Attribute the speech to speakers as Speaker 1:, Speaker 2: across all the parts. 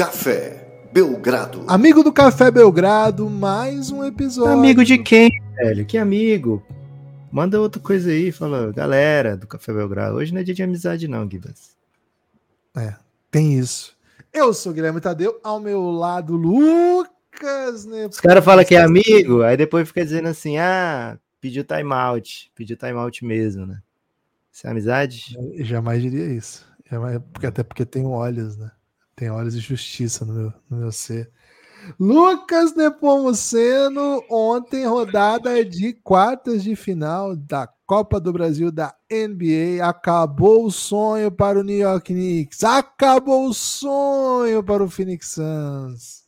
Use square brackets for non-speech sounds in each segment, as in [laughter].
Speaker 1: Café Belgrado.
Speaker 2: Amigo do Café Belgrado, mais um episódio.
Speaker 3: Amigo de quem, velho? Que amigo? Manda outra coisa aí, fala, galera do Café Belgrado. Hoje não é dia de amizade, não, Guibas.
Speaker 2: É, tem isso. Eu sou Guilherme Tadeu, ao meu lado, Lucas
Speaker 3: né? Os caras falam que é amigo, aí depois fica dizendo assim: ah, pediu timeout, pediu timeout mesmo, né? Isso é amizade?
Speaker 2: Eu jamais diria isso. Jamais, porque, até porque tem olhos, né? Tem olhos de justiça no meu, no meu ser. Lucas Nepomuceno, ontem rodada de quartas de final da Copa do Brasil da NBA. Acabou o sonho para o New York Knicks. Acabou o sonho para o Phoenix Suns.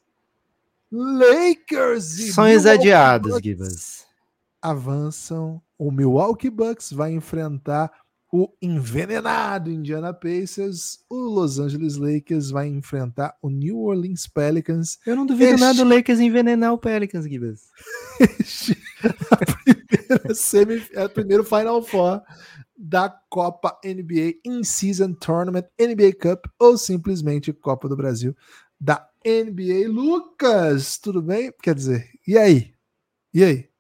Speaker 2: Lakers
Speaker 3: e Sonhos adiados, Gibas.
Speaker 2: Avançam. O Milwaukee Bucks vai enfrentar o envenenado Indiana Pacers, o Los Angeles Lakers vai enfrentar o New Orleans Pelicans.
Speaker 3: Eu não duvido este... nada do Lakers envenenar o Pelicans, Gibbs.
Speaker 2: a primeira [laughs] semi, é primeiro Final Four da Copa NBA In-Season Tournament, NBA Cup ou simplesmente Copa do Brasil da NBA. Lucas, tudo bem? Quer dizer, e aí? E aí?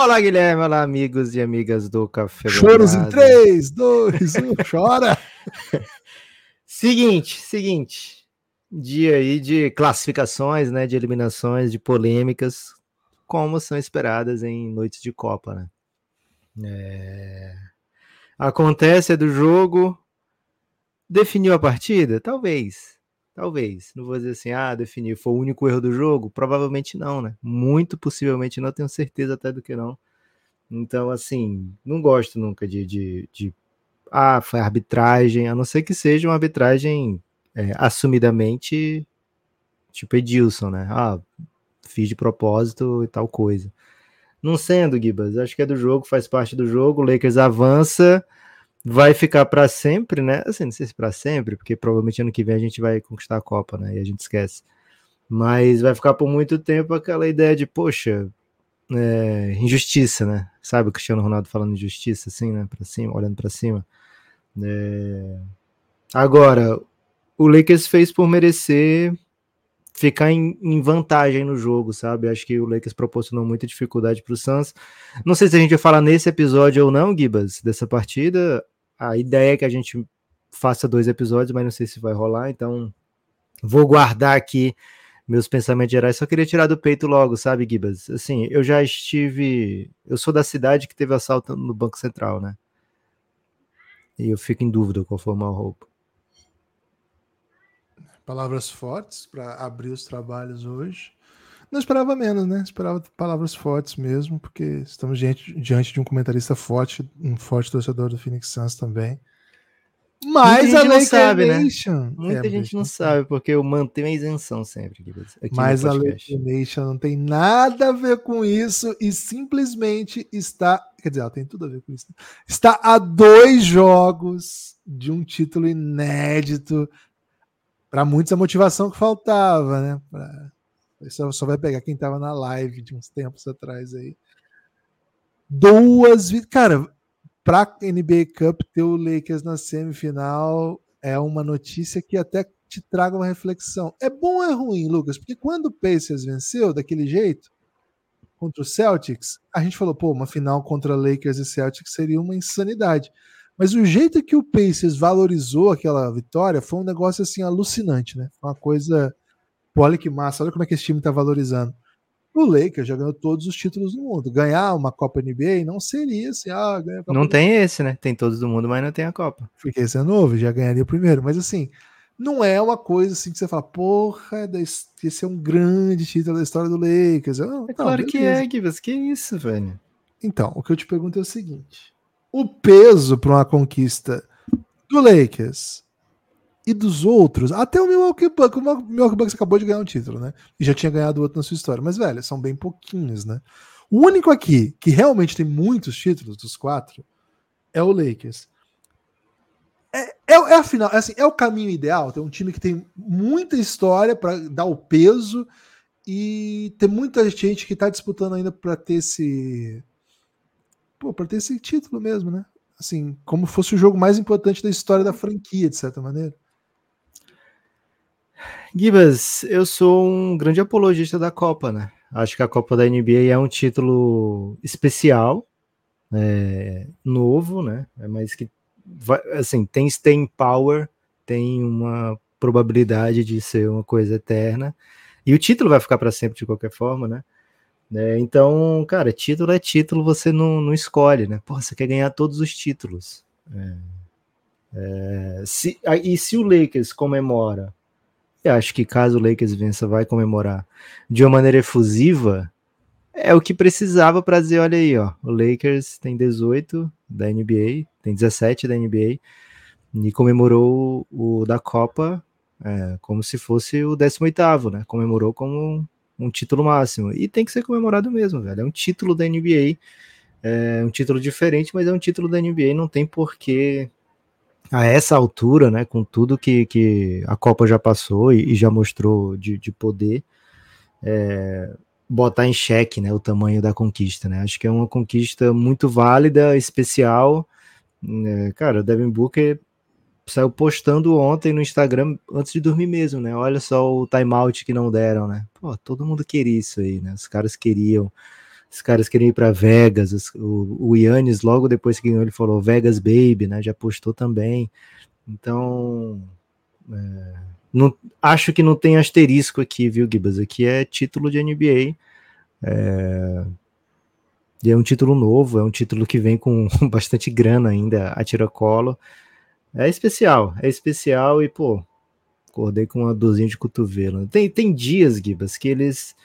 Speaker 3: Olá, Guilherme. Olá, amigos e amigas do Café
Speaker 2: Choros em 3, 2, 1, chora!
Speaker 3: seguinte, seguinte. Dia aí de classificações, né? De eliminações, de polêmicas, como são esperadas em noites de Copa, né? É... Acontece é do jogo. Definiu a partida? Talvez. Talvez. Não vou dizer assim, ah, definir, foi o único erro do jogo? Provavelmente não, né? Muito possivelmente não, tenho certeza até do que não. Então, assim, não gosto nunca de, de, de ah, foi arbitragem, a não ser que seja uma arbitragem é, assumidamente tipo Edilson, né? Ah, fiz de propósito e tal coisa. Não sendo, Gibas, acho que é do jogo, faz parte do jogo, o Lakers avança, vai ficar para sempre, né? Assim, não sei se para sempre, porque provavelmente ano que vem a gente vai conquistar a Copa, né? E a gente esquece. Mas vai ficar por muito tempo aquela ideia de, poxa, é, injustiça, né? Sabe o Cristiano Ronaldo falando injustiça, assim, né? Para cima, olhando para cima. É... Agora, o Lakers fez por merecer ficar em, em, vantagem no jogo, sabe? Acho que o Lakers proporcionou muita dificuldade para o Suns. Não sei se a gente vai falar nesse episódio ou não, Gibas, dessa partida a ideia é que a gente faça dois episódios, mas não sei se vai rolar, então vou guardar aqui meus pensamentos gerais. Só queria tirar do peito logo, sabe, Gibas? Assim, eu já estive. Eu sou da cidade que teve assalto no Banco Central, né? E eu fico em dúvida qual foi a roupa.
Speaker 2: Palavras fortes para abrir os trabalhos hoje. Não esperava menos, né? Esperava palavras fortes mesmo, porque estamos diante, diante de um comentarista forte, um forte torcedor do Phoenix Suns também.
Speaker 3: Mas a Laker sabe, né? Nation. Né? Muita é, gente não sabe, porque eu mantenho a isenção sempre.
Speaker 2: Mas a Laker Nation não tem nada a ver com isso e simplesmente está. Quer dizer, ela tem tudo a ver com isso. Né? Está a dois jogos de um título inédito. Para muitos, a motivação que faltava, né? Pra só, só vai pegar quem tava na live de uns tempos atrás aí. Duas. Cara, pra NBA Cup ter o Lakers na semifinal é uma notícia que até te traga uma reflexão. É bom ou é ruim, Lucas? Porque quando o Pacers venceu daquele jeito contra o Celtics, a gente falou, pô, uma final contra Lakers e Celtics seria uma insanidade. Mas o jeito que o Pacers valorizou aquela vitória foi um negócio assim alucinante, né? Uma coisa Pô, olha que massa, olha como é que esse time tá valorizando. O Lakers já ganhou todos os títulos do mundo. Ganhar uma Copa NBA não seria assim, ah, ganha
Speaker 3: Não tem esse, né? Tem todos do mundo, mas não tem a Copa.
Speaker 2: Porque esse é novo, já ganharia o primeiro. Mas assim, não é uma coisa assim que você fala, porra, esse é um grande título da história do Lakers. Não,
Speaker 3: é claro que é, Givas, que isso, velho.
Speaker 2: Então, o que eu te pergunto é o seguinte: o peso para uma conquista do Lakers e dos outros, até o Milwaukee Bucks, o Milwaukee Bucks acabou de ganhar um título, né? E já tinha ganhado outro na sua história. Mas, velho, são bem pouquinhos, né? O único aqui que realmente tem muitos títulos dos quatro é o Lakers. É, é, é a final, é, assim, é o caminho ideal. Tem um time que tem muita história para dar o peso e tem muita gente que tá disputando ainda para ter esse. Pô, pra ter esse título mesmo, né? Assim, como fosse o jogo mais importante da história da franquia, de certa maneira.
Speaker 3: Gibas, eu sou um grande apologista da Copa, né? Acho que a Copa da NBA é um título especial, é, novo, né? É mais que vai, assim tem staying power, tem uma probabilidade de ser uma coisa eterna e o título vai ficar para sempre de qualquer forma, né? É, então, cara, título é título, você não, não escolhe, né? Pô, você quer ganhar todos os títulos. É, é, se, e se o Lakers comemora, eu acho que caso o Lakers vença, vai comemorar de uma maneira efusiva, é o que precisava para dizer, olha aí, ó, o Lakers tem 18 da NBA, tem 17 da NBA, e comemorou o, da Copa é, como se fosse o 18º, né? Comemorou como um, título máximo. E tem que ser comemorado mesmo, velho. É um título da NBA, é um título diferente, mas é um título da NBA, não tem porquê a essa altura, né, com tudo que, que a Copa já passou e, e já mostrou de, de poder, é, botar em xeque né, o tamanho da conquista. Né? Acho que é uma conquista muito válida, especial. É, cara, o Devin Booker saiu postando ontem no Instagram antes de dormir mesmo, né? Olha só o timeout que não deram, né? Pô, todo mundo queria isso aí, né? Os caras queriam. Os caras queriam ir para Vegas. Os, o, o Yannis, logo depois que ganhou, ele falou Vegas Baby, né? Já postou também. Então. É, não, acho que não tem asterisco aqui, viu, Gibas? Aqui é título de NBA. É, e é um título novo, é um título que vem com [laughs] bastante grana ainda a tiracolo. É especial, é especial e, pô, acordei com uma dorzinha de cotovelo. Tem, tem dias, Gibas, que eles,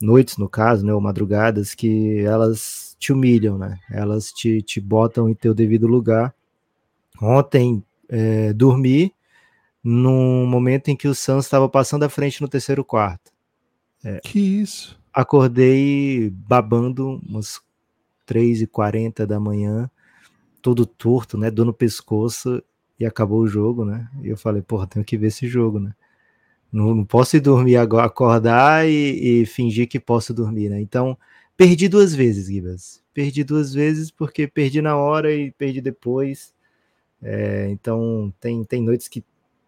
Speaker 3: noites no caso, né, ou madrugadas, que elas te humilham, né? Elas te, te botam em teu devido lugar. Ontem, é, dormi num momento em que o Santos estava passando à frente no terceiro quarto.
Speaker 2: É, que isso?
Speaker 3: Acordei babando umas 3h40 da manhã todo torto, né? Dor no pescoço e acabou o jogo, né? E eu falei, porra, tenho que ver esse jogo, né? Não, não posso ir dormir agora, acordar e, e, fingir que posso dormir, né? Então, perdi duas vezes, Gibas. Perdi duas vezes porque perdi na hora e perdi depois. É, então, tem, tem noites que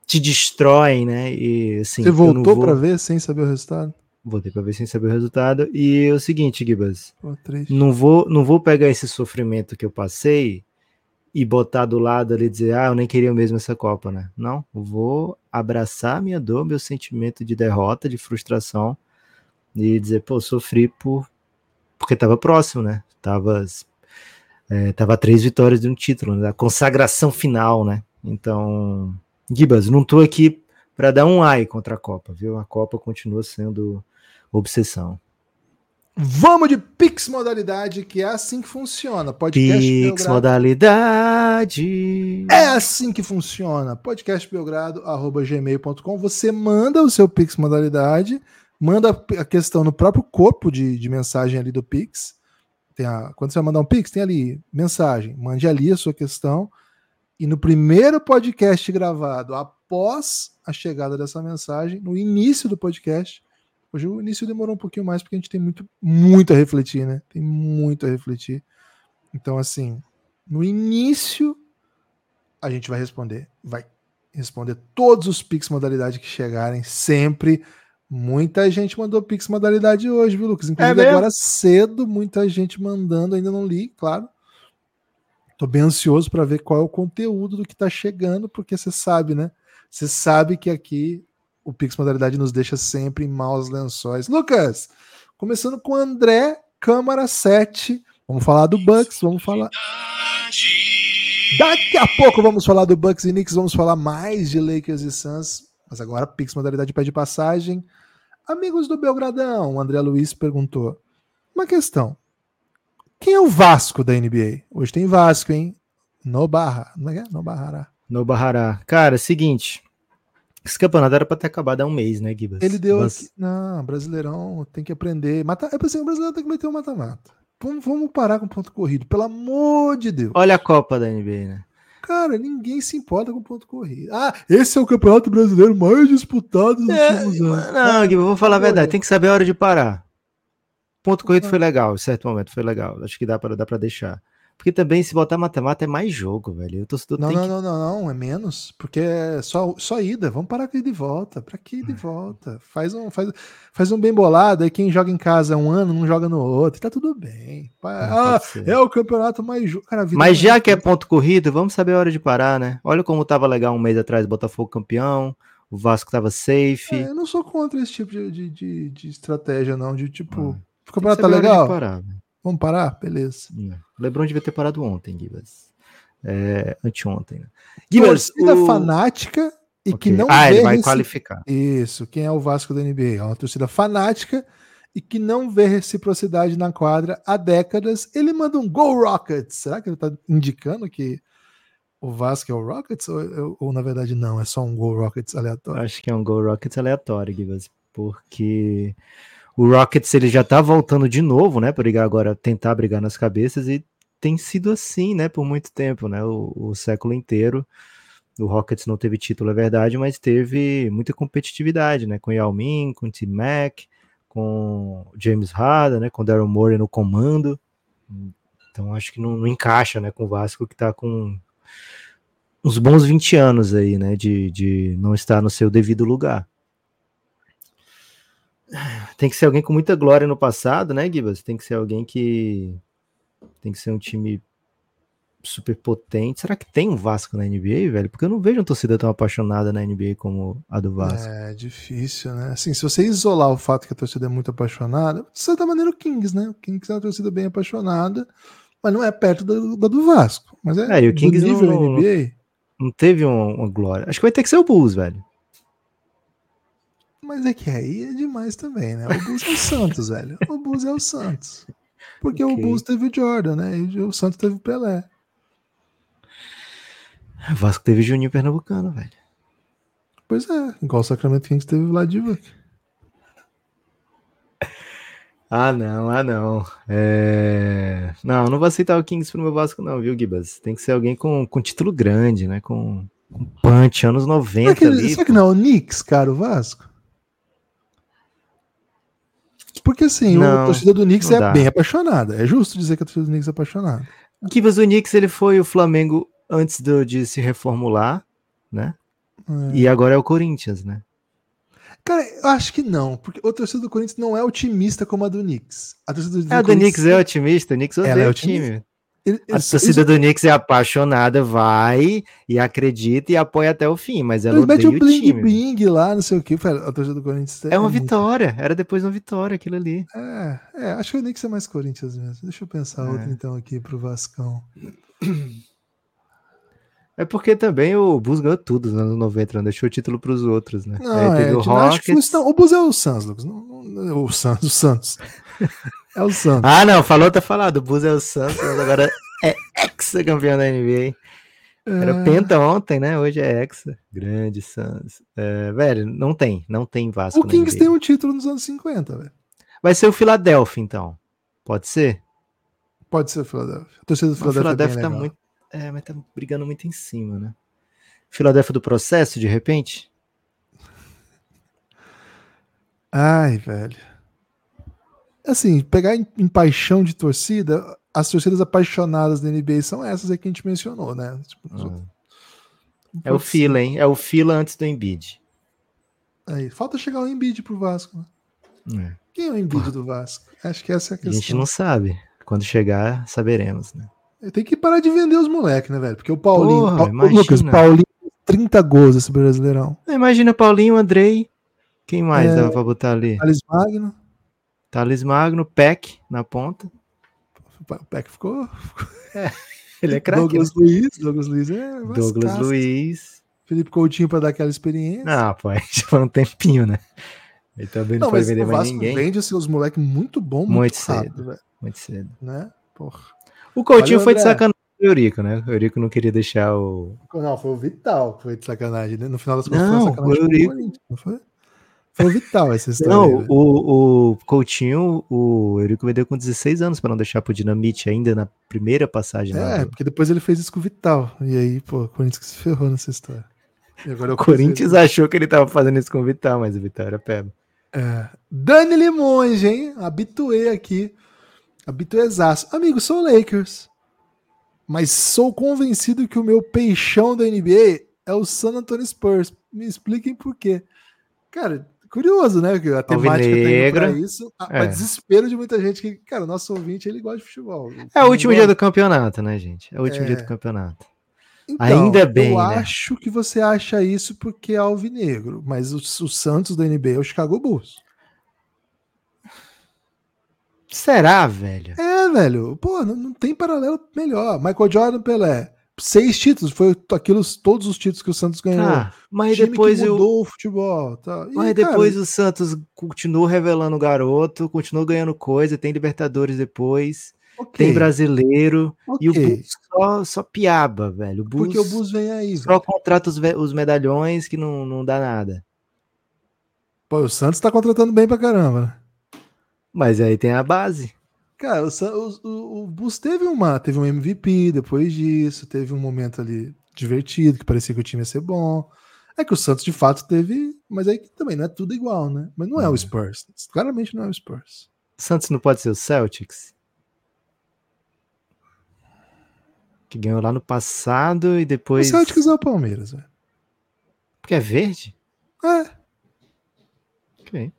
Speaker 3: te destroem, né? E, assim,
Speaker 2: Você voltou vou... para ver sem saber o resultado?
Speaker 3: Voltei para ver sem saber o resultado. E é o seguinte, Gibas. não vou, não vou pegar esse sofrimento que eu passei e botar do lado ali dizer, ah, eu nem queria mesmo essa Copa, né? Não, vou abraçar minha dor, meu sentimento de derrota, de frustração e dizer, pô, sofri por porque estava próximo, né? Tava é, tava três vitórias de um título, né? a consagração final, né? Então, Gibas, não tô aqui para dar um ai contra a Copa, viu? A Copa continua sendo obsessão.
Speaker 2: Vamos de Pix modalidade, que é assim que funciona.
Speaker 3: Podcast Pix Belgrado. modalidade.
Speaker 2: É assim que funciona. podcastbelgrado@gmail.com. Você manda o seu Pix modalidade, manda a questão no próprio corpo de, de mensagem ali do Pix. Tem a, quando você vai mandar um Pix, tem ali mensagem. Mande ali a sua questão. E no primeiro podcast gravado, após a chegada dessa mensagem, no início do podcast, Hoje o início demorou um pouquinho mais porque a gente tem muito, muito a refletir, né? Tem muito a refletir. Então, assim, no início a gente vai responder, vai responder todos os Pix modalidade que chegarem sempre. Muita gente mandou Pix modalidade hoje, viu, Lucas? Inclusive é agora cedo, muita gente mandando, ainda não li, claro. Tô bem ansioso para ver qual é o conteúdo do que tá chegando, porque você sabe, né? Você sabe que aqui o Pix Modalidade nos deixa sempre em maus lençóis. Lucas, começando com André Câmara 7. Vamos falar do Bucks, vamos falar. Daqui a pouco vamos falar do Bucks e Knicks, vamos falar mais de Lakers e Suns. Mas agora, Pix Modalidade pede passagem. Amigos do Belgradão, André Luiz perguntou. Uma questão. Quem é o Vasco da NBA? Hoje tem Vasco, hein? No Barra. Não é? No Barrará.
Speaker 3: No Barrará. Cara, seguinte. Esse campeonato era para ter acabado há um mês, né, Gibas?
Speaker 2: Ele deu. Mas... Aqui... Não, Brasileirão tem que aprender. Mata... É assim, o Brasileirão tem que meter um mata-mata. Vamos, vamos parar com ponto corrido, pelo amor de Deus.
Speaker 3: Olha a Copa da NBA, né?
Speaker 2: Cara, ninguém se importa com ponto corrido. Ah, esse é o campeonato brasileiro mais disputado dos
Speaker 3: é, últimos anos. Não, Gui, vou falar a verdade, tem que saber a hora de parar. Ponto corrido foi legal, em certo momento foi legal. Acho que dá para dá pra deixar. Porque também, se botar mata-mata, é mais jogo, velho. O torcedor
Speaker 2: Não, não,
Speaker 3: que...
Speaker 2: não, não, não, é menos, porque é só, só ida. Vamos parar com ida e volta. Pra que
Speaker 3: É.
Speaker 2: ida e [laughs] volta? Faz um, faz, faz um bem bolado, aí quem joga em casa um ano não joga no outro, tá tudo bem. Ah,
Speaker 3: ser.
Speaker 2: é o campeonato mais vida
Speaker 3: Mas
Speaker 2: não
Speaker 3: já que é ponto corrido, vamos saber a hora de parar, né? Olha como tava legal um mês atrás, Botafogo campeão, o Vasco tava safe.
Speaker 2: É, eu não sou contra esse tipo de, de, de, de estratégia, não. De tipo,
Speaker 3: Ah,
Speaker 2: o campeonato tá
Speaker 3: Saber a hora de
Speaker 2: legal?
Speaker 3: parar, velho.
Speaker 2: Vamos parar? Beleza.
Speaker 3: O Lebron devia ter parado ontem, Gibas. É, anteontem, né? Gibas,
Speaker 2: Torcida
Speaker 3: o-
Speaker 2: fanática e que
Speaker 3: Ok.
Speaker 2: não
Speaker 3: Ah,
Speaker 2: vê
Speaker 3: ele vai
Speaker 2: reci-
Speaker 3: qualificar.
Speaker 2: Isso, quem é o Vasco da NBA? É uma torcida fanática e que não vê reciprocidade na quadra há décadas. Ele manda um Go Rockets. Será que ele está indicando que o Vasco é o Rockets? Ou, ou, na verdade não, é só um Go Rockets aleatório?
Speaker 3: Acho que é um Go Rockets aleatório, Gibas, porque o Rockets ele já tá voltando de novo, né, para brigar agora, tentar brigar nas cabeças e tem sido assim, né, por muito tempo, né, o, o século inteiro. O Rockets não teve título, é verdade, mas teve muita competitividade, né, com Yao Ming, com Tim Mack, com James Harden, né, com Daryl Morey no comando. Então acho que não, não encaixa, né, com o Vasco que tá com uns bons 20 anos aí, né, de, de não estar no seu devido lugar. Tem que ser alguém com muita glória no passado, né, Gibas? Tem que ser alguém que tem que ser um time super potente. Será que tem um Vasco na NBA, velho? Porque eu não vejo uma torcida tão apaixonada na NBA como a do Vasco.
Speaker 2: É difícil, né? Assim, se você isolar o fato que a torcida é muito apaixonada, de certa maneira o Kings, né? O Kings é uma torcida bem apaixonada, mas não é perto da, da do Vasco. Mas é,
Speaker 3: É, e o
Speaker 2: do
Speaker 3: Kings não-
Speaker 2: nível
Speaker 3: não-
Speaker 2: NBA.
Speaker 3: Não teve uma, uma glória. Acho que vai ter que ser o Bulls, velho.
Speaker 2: Mas é que aí é demais também, né? O Bulls é o Santos, [laughs] velho. O Bulls é o Santos. Porque o
Speaker 3: Ok.
Speaker 2: Bulls teve o Jordan, né? E o Santos teve o Pelé.
Speaker 3: O Vasco teve Juninho Pernambucano, velho.
Speaker 2: Pois é, igual o Sacramento Kings teve o Ladivac. [laughs]
Speaker 3: Ah, não, ah, não. É... Não, não vou aceitar o Kings pro meu Vasco, não, viu, Gibas? Tem que ser alguém com, com título grande, né? Com, com punch, anos 90
Speaker 2: Será que,
Speaker 3: ali.
Speaker 2: será que não é o Knicks, cara, o Vasco? Porque assim,
Speaker 3: Não,
Speaker 2: a torcida do Knicks é
Speaker 3: dá.
Speaker 2: bem apaixonada. É justo dizer que a torcida do Knicks é apaixonada.
Speaker 3: Gibas, o Knicks, ele foi o Flamengo antes do- de se reformular, né?
Speaker 2: É.
Speaker 3: E agora é o Corinthians, né?
Speaker 2: Cara, eu acho que não, porque a torcida do Corinthians não é otimista como a do Knicks. A torcida do
Speaker 3: Ah, do Knicks é otimista, o Knicks
Speaker 2: Ela
Speaker 3: odeia
Speaker 2: é
Speaker 3: o
Speaker 2: otimista?
Speaker 3: time. A
Speaker 2: eles-
Speaker 3: do Knicks é apaixonada, vai e acredita e apoia até o fim, mas ela
Speaker 2: metem
Speaker 3: o
Speaker 2: o bling
Speaker 3: time.
Speaker 2: bling lá, não sei o que. A torcida do Corinthians
Speaker 3: É uma
Speaker 2: muito-
Speaker 3: vitória, era depois uma vitória aquilo ali.
Speaker 2: É, é, acho que o Knicks é mais Corinthians mesmo. Deixa eu pensar
Speaker 3: É.
Speaker 2: outro então aqui pro Vascão.
Speaker 3: É porque também o Bulls ganhou tudo nos anos 90, não deixou o título pros outros, né?
Speaker 2: Não, é,
Speaker 3: o
Speaker 2: que
Speaker 3: Rockets.
Speaker 2: não. O Bus é o Suns, Lucas. Não, não- o Suns, o Santos. [laughs] É o Santos.
Speaker 3: Ah, não, falou, tá falado. O Bulls é o Santos, mas agora [laughs] é ex-campeão da NBA. Era
Speaker 2: É,
Speaker 3: penta ontem, né? Hoje é hexa. Grande Suns. É, velho, não tem, não tem Vasco
Speaker 2: o Kings tem um título nos anos 50, velho.
Speaker 3: Vai ser o Philadelphia, então. Pode ser?
Speaker 2: Pode ser o Philadelphia. A torcida do
Speaker 3: O
Speaker 2: Philadelphia,
Speaker 3: Philadelphia
Speaker 2: é
Speaker 3: tá
Speaker 2: bem legal.
Speaker 3: muito. É, mas tá brigando muito em cima, né? Philadelphia do processo, de repente?
Speaker 2: Ai, velho. Assim, pegar em, em paixão de torcida, as torcidas apaixonadas da NBA são essas aí que a gente mencionou, né? Tipo, não
Speaker 3: É o. Fila, hein? É o Fila antes do Embiid.
Speaker 2: Aí, falta chegar o Embiid pro Vasco. né?
Speaker 3: É.
Speaker 2: Quem é o Embiid do Vasco? Acho que essa é a
Speaker 3: A
Speaker 2: questão.
Speaker 3: gente não sabe. Quando chegar, saberemos, né?
Speaker 2: Tem que parar de vender os moleques, né, velho? Porque o Paulinho.
Speaker 3: Porra, imagina.
Speaker 2: Lucas, Paulinho, 30 gols esse Brasileirão.
Speaker 3: Imagina Paulinho, Andrei. Quem mais
Speaker 2: É.
Speaker 3: dava pra botar ali?
Speaker 2: Thales Magno.
Speaker 3: Thales Magno, Peck na ponta.
Speaker 2: O Peck ficou.
Speaker 3: Ele é craque.
Speaker 2: Douglas
Speaker 3: né?
Speaker 2: Luiz. Douglas Luiz é.
Speaker 3: Douglas
Speaker 2: cascas.
Speaker 3: Luiz.
Speaker 2: Felipe Coutinho pra dar aquela experiência.
Speaker 3: Não, pô, já foi um tempinho, né? Ele também não,
Speaker 2: Não, mas
Speaker 3: vender
Speaker 2: o
Speaker 3: mais
Speaker 2: Vasco
Speaker 3: ninguém.
Speaker 2: vende os seus moleques muito bom, muito,
Speaker 3: Muito
Speaker 2: rápido,
Speaker 3: cedo.
Speaker 2: velho.
Speaker 3: Muito cedo.
Speaker 2: Né? Porra.
Speaker 3: O Coutinho
Speaker 2: Valeu,
Speaker 3: foi de
Speaker 2: André.
Speaker 3: sacanagem com o Eurico, né? O Eurico não queria deixar o.
Speaker 2: Não, foi o Vital que foi de sacanagem. Né? No final das contas,
Speaker 3: Não,
Speaker 2: foi sacanagem
Speaker 3: foi o Eurico.
Speaker 2: Não foi? Foi o Vital essa [laughs] história.
Speaker 3: Não, o, o Coutinho, o Eurico vendeu com 16 anos para não deixar pro Dinamite ainda na primeira passagem lá.
Speaker 2: É,
Speaker 3: do-
Speaker 2: porque depois ele fez isso com o Vital. E aí, pô, o Corinthians que se ferrou nessa história. E agora é
Speaker 3: O Corinthians achou que ele tava fazendo isso com o Vital, mas o Vital era peba.
Speaker 2: É. Dani Limonge, hein? Habituê aqui. Habituezaço. Amigo, sou Lakers. Mas sou convencido que o meu peixão da NBA é o San Antonio Spurs. Me expliquem por quê. Cara, curioso, né? Que a temática tem pra isso. A,
Speaker 3: É.
Speaker 2: a desespero de muita gente que, cara, o nosso ouvinte, ele gosta de futebol.
Speaker 3: É o último dia do campeonato, né, gente? É o último
Speaker 2: É.
Speaker 3: dia do campeonato.
Speaker 2: Então,
Speaker 3: Ainda bem,
Speaker 2: Eu
Speaker 3: né?
Speaker 2: acho que você acha isso porque é alvinegro, mas o, o Santos da NBA é o Chicago Bulls.
Speaker 3: Será, velho?
Speaker 2: É, velho. Pô, não, não tem paralelo melhor. Michael Jordan, Pelé. Seis títulos, foi aquilo, todos os títulos que o Santos ganhou.
Speaker 3: Tá, mas
Speaker 2: Time
Speaker 3: depois
Speaker 2: mudou o futebol. Tá. E,
Speaker 3: mas
Speaker 2: cara,
Speaker 3: depois o Santos continuou revelando o garoto, continuou ganhando coisa, tem Libertadores depois,
Speaker 2: ok,
Speaker 3: tem brasileiro, e o. Bulls só, só piaba, velho. O Bulls
Speaker 2: Porque o Bulls vem aí, velho.
Speaker 3: só contrata os, os medalhões que não, não dá nada.
Speaker 2: Pô, o Santos tá contratando bem pra caramba. né?
Speaker 3: Mas aí tem a base.
Speaker 2: Cara, o, o, o, o Bulls teve uma, teve um MVP depois disso, teve um momento ali divertido, que parecia que o time ia ser bom. É que o Santos de fato teve, mas aí também não é tudo igual, né? Mas não é o
Speaker 3: Uhum.
Speaker 2: Spurs. Claramente não é o Spurs.
Speaker 3: O Santos não pode ser o Celtics? Que ganhou lá no passado e
Speaker 2: O
Speaker 3: depois.
Speaker 2: Celtics é o Palmeiras, velho.
Speaker 3: Porque é verde?
Speaker 2: É.
Speaker 3: Ok.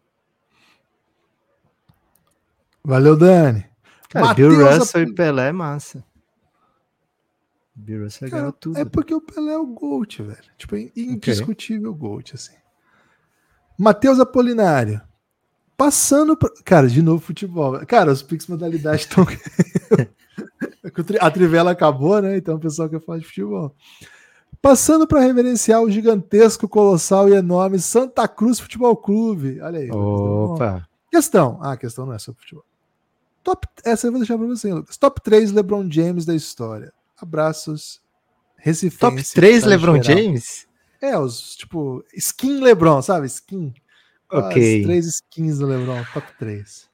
Speaker 2: Valeu, Dani.
Speaker 3: Cara, Bill Russell e Pelé é massa. Bill Russell
Speaker 2: Cara,
Speaker 3: ganhou tudo.
Speaker 2: É porque o Pelé é o GOAT, velho. Tipo, é indiscutível GOAT, assim. Matheus Apolinário. Passando. pra- Cara, de novo futebol. Cara, os Pix modalidades estão. [laughs] A trivela acabou, né? Então o pessoal quer falar de futebol. Passando para reverenciar o gigantesco, colossal e enorme Santa Cruz Futebol Clube. Olha aí.
Speaker 3: Opa!
Speaker 2: Questão. Ah, a questão não é sobre futebol. Top, essa eu vou deixar para você, Lucas. Top 3 LeBron James da história. Abraços. Recifense.
Speaker 3: Top 3
Speaker 2: tá
Speaker 3: LeBron
Speaker 2: geral.
Speaker 3: James?
Speaker 2: É, os, tipo, skin LeBron, sabe? Skin.
Speaker 3: Ok.
Speaker 2: As três skins do LeBron, top 3.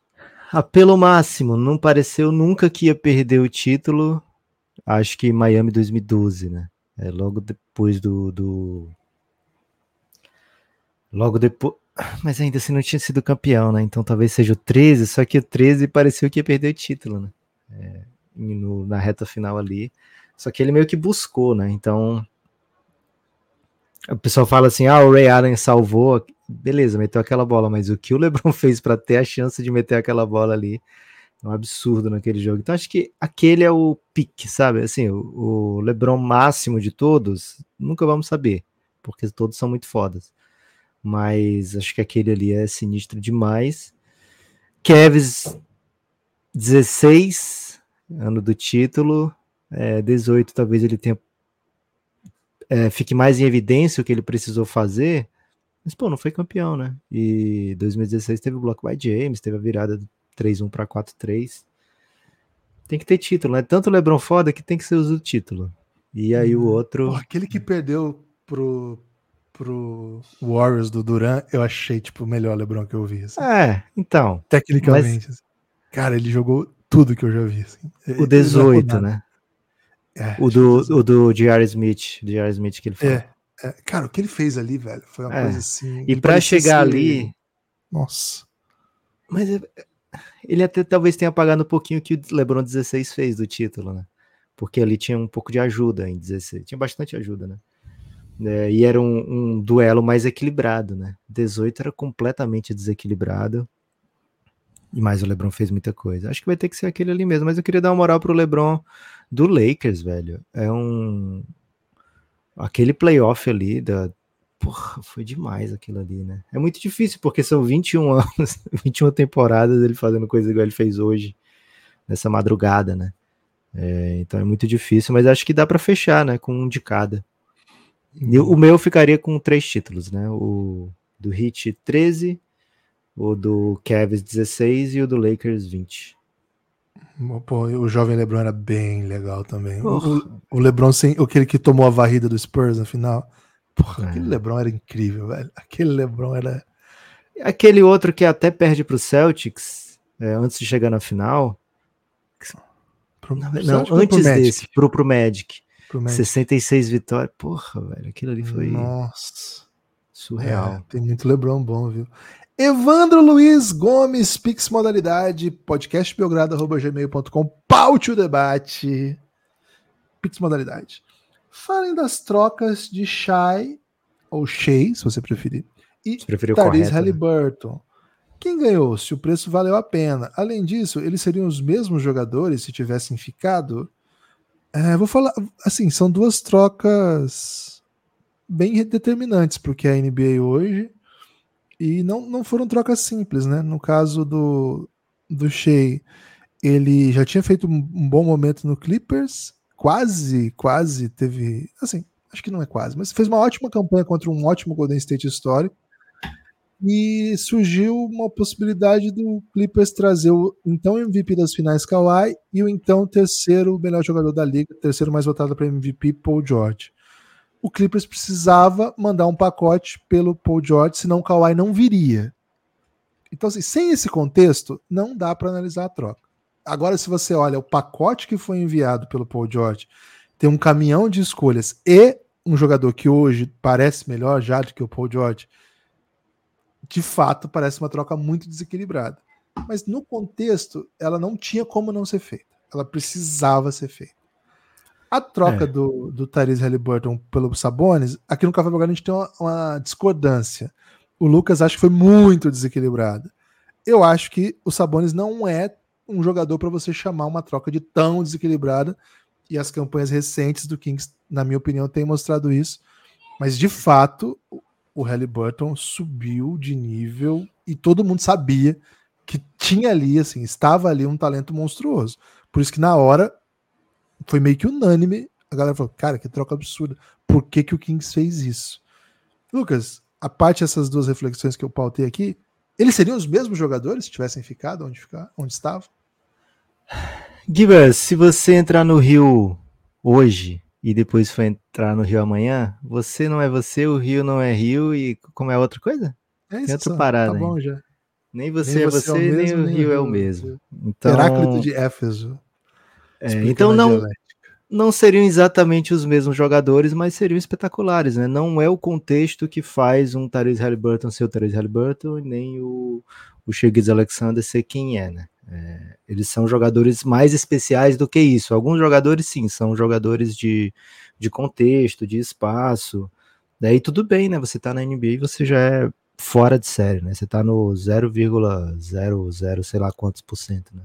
Speaker 3: Apelo máximo, não pareceu nunca que ia perder o título. Acho que Miami 2012, né? É logo depois do. do... Logo depois. Mas ainda assim não tinha sido campeão, né? Então talvez seja o 13, só que o 13 pareceu que ia perder o título, né? É, no- na reta final ali. Só que ele meio que buscou, né? Então. O pessoal fala assim: ah, o Ray Allen salvou. Beleza, meteu aquela bola, mas o que o LeBron [laughs] fez para ter a chance de meter aquela bola ali é um absurdo naquele jogo. Então acho que aquele é o pique, sabe? Assim, o, o LeBron máximo de todos, nunca vamos saber, porque todos são muito fodas. Mas acho que aquele ali é sinistro demais. Kevs 16, ano do título. É, 18, talvez ele tenha é, fique mais em evidência o que ele precisou fazer. Mas, pô, não foi campeão, né? E 2016 teve o bloco by James, teve a virada do 3-1 para 4-3. Tem que ter título, né? Tanto o LeBron foda que tem que ser o título. E aí o
Speaker 2: Hum.
Speaker 3: outro.
Speaker 2: Porra, aquele que perdeu pro, pro Warriors do Duran, eu achei, tipo, o melhor LeBron que eu vi. assim.
Speaker 3: É, então.
Speaker 2: Tecnicamente. assim. Cara, ele jogou tudo que eu já vi. assim.
Speaker 3: O
Speaker 2: ele
Speaker 3: 18,
Speaker 2: não é
Speaker 3: né?
Speaker 2: É,
Speaker 3: O do,
Speaker 2: 18.
Speaker 3: o do J.R. Smith. J.R. Smith que ele falou.
Speaker 2: É, é. Cara, o que ele fez ali, velho, foi uma
Speaker 3: É.
Speaker 2: coisa assim.
Speaker 3: E para chegar ali.
Speaker 2: Nossa.
Speaker 3: Mas é- ele até talvez tenha pagado um pouquinho o que o LeBron 16 fez do título, né? Porque ali tinha um pouco de ajuda em 16. Tinha bastante ajuda, né? É, e era um, um duelo mais equilibrado, né? 18 era completamente desequilibrado. E mais o LeBron fez muita coisa. Acho que vai ter que ser aquele ali mesmo. Mas eu queria dar uma moral pro LeBron do Lakers, velho. É um. Aquele playoff ali da. Porra, foi demais aquilo ali, né? É muito difícil, porque são 21 [laughs] anos, 21 temporadas ele fazendo coisa igual ele fez hoje, nessa madrugada, né? É, então é muito difícil, mas acho que dá pra fechar, né? Com um de cada. E o meu ficaria com três títulos, né? O do Heat 13, o do Cavs 16 e o do Lakers 20.
Speaker 2: Pô, o jovem LeBron era bem legal também. O,
Speaker 3: Porra.
Speaker 2: o LeBron, sem, aquele que tomou a varrida do Spurs na final. Porra,
Speaker 3: É.
Speaker 2: aquele LeBron era incrível, velho. Aquele LeBron era.
Speaker 3: Aquele outro que até perde pro Celtics, é, antes de chegar na final.
Speaker 2: Pro,
Speaker 3: Não,
Speaker 2: pro
Speaker 3: não,
Speaker 2: pro
Speaker 3: antes
Speaker 2: Magic?
Speaker 3: desse, pro, pro Magic.
Speaker 2: Pro Magic.
Speaker 3: 66 vitórias. Porra, velho, aquilo ali foi
Speaker 2: Nossa.
Speaker 3: surreal.
Speaker 2: É, tem muito LeBron bom, viu? Evandro Luiz Gomes, Pix Modalidade, podcastbelgrado.gmail.com, paute o debate. Pix modalidade. Falem das trocas de Shai, ou Shea, se você preferir, e Therese né? Halliburton. Né? Quem ganhou? Se o preço valeu a pena. Além disso, eles seriam os mesmos jogadores se tivessem ficado? É, vou falar, assim, são duas trocas bem determinantes para o que é a NBA hoje. E não, não foram trocas simples, né? No caso do, do Shea, ele já tinha feito um, bom momento no Clippers, quase, quase teve, assim, acho que não é quase, mas fez uma ótima campanha contra um ótimo Golden State histórico. E surgiu uma possibilidade do Clippers trazer o então MVP das finais Kawhi e o então terceiro melhor jogador da liga, terceiro mais votado para MVP, Paul George. O Clippers precisava mandar um pacote pelo Paul George, senão o Kawhi não viria. Então, assim, sem esse contexto, não dá para analisar a troca. Agora, se você olha o pacote que foi enviado pelo Paul George, tem um caminhão de escolhas e um jogador que hoje parece melhor já do que o Paul George, de fato parece uma troca muito desequilibrada. Mas no contexto, ela não tinha como não ser feita. Ela precisava ser feita. A troca é. do, do Tyrese Halliburton pelo Sabonis, aqui no Café Belgrado a gente tem uma, uma, discordância. O Lucas acha que foi muito desequilibrada. Eu acho que o Sabonis não é um jogador para você chamar uma troca de tão desequilibrada. E as campanhas recentes do Kings, na minha opinião, têm mostrado isso. Mas de fato, o Halliburton subiu de nível e todo mundo sabia que tinha ali, assim, estava ali um talento monstruoso. Por isso que na hora foi meio que unânime. A galera falou, cara, que troca absurda. Por que, que o Kings fez isso? Lucas, a parte dessas duas reflexões que eu pautei aqui, eles seriam os mesmos jogadores se tivessem ficado onde, onde estavam?
Speaker 3: Gibas, se você entrar no Rio hoje e depois for entrar no Rio amanhã, você não é você, o Rio não é Rio e como é outra coisa?
Speaker 2: É isso, outra parada. Tá bom já.
Speaker 3: Nem você, nem é você, é você, nem o Rio é o mesmo. Então,
Speaker 2: Heráclito de Éfeso.
Speaker 3: É, então não, não seriam exatamente os mesmos jogadores, mas seriam espetaculares, né? Não é o contexto que faz um Therese Halliburton ser o Therese Halliburton, nem o, o Shiggs Alexander ser quem é, né? É, eles são jogadores mais especiais do que isso. Alguns jogadores, sim, são jogadores de, de contexto, de espaço. Daí tudo bem, né? Você tá na NBA e você já é fora de série, né? Você tá no 0,00, sei lá quantos por cento, né?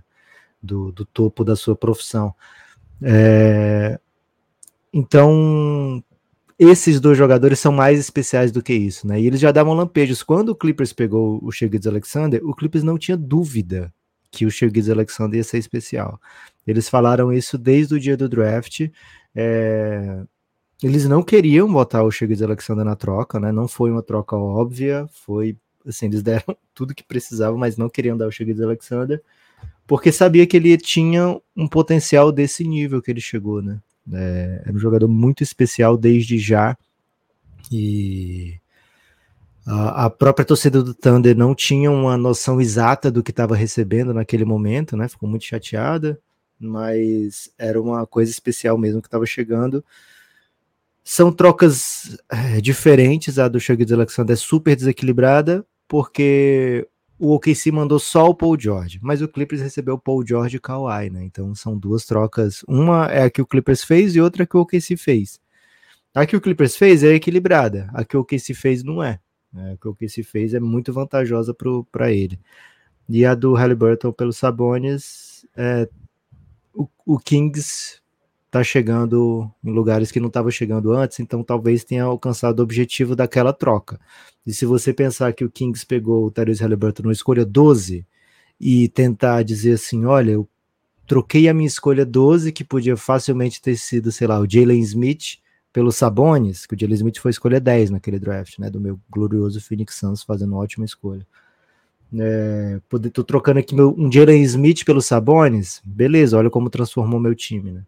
Speaker 3: Do, do topo da sua profissão. É, então, esses dois jogadores são mais especiais do que isso, né? E eles já davam lampejos. Quando o Clippers pegou o Shea Alexander, o Clippers não tinha dúvida que o Shirgiz Alexander ia ser especial. Eles falaram isso desde o dia do draft. É, eles não queriam botar o Shirgiz Alexander na troca, né? Não foi uma troca óbvia, foi assim, eles [laughs] deram tudo que precisavam, mas não queriam dar o Shirgiz Alexander, porque sabia que ele tinha um potencial desse nível que ele chegou, né? É, era um jogador muito especial desde já. E a, própria torcida do Thunder não tinha uma noção exata do que estava recebendo naquele momento, né? Ficou muito chateada, mas era uma coisa especial mesmo que estava chegando. São trocas é, diferentes. A do Shaggy Alexander é super desequilibrada, porque o OKC mandou só o Paul George, mas o Clippers recebeu o Paul George e Kawhi, né? Então são duas trocas. Uma é a que o Clippers fez e outra que o OKC fez. A que o Clippers fez é equilibrada, a que o OKC fez não é. É, o que se fez é muito vantajosa para ele. E a do Halliburton pelo Sabonis, é, o, o Kings está chegando em lugares que não estava chegando antes, então talvez tenha alcançado o objetivo daquela troca. E se você pensar que o Kings pegou o Tyrese Halliburton na escolha 12 e tentar dizer assim, olha, eu troquei a minha escolha 12, que podia facilmente ter sido, sei lá, o Jalen Smith, pelo Sabonis, que o Jalen Smith foi escolha 10 naquele draft, né? Do meu glorioso Phoenix Suns fazendo uma ótima escolha. É, tô trocando aqui meu, um Jalen Smith pelo Sabonis, beleza, olha como transformou meu time, né?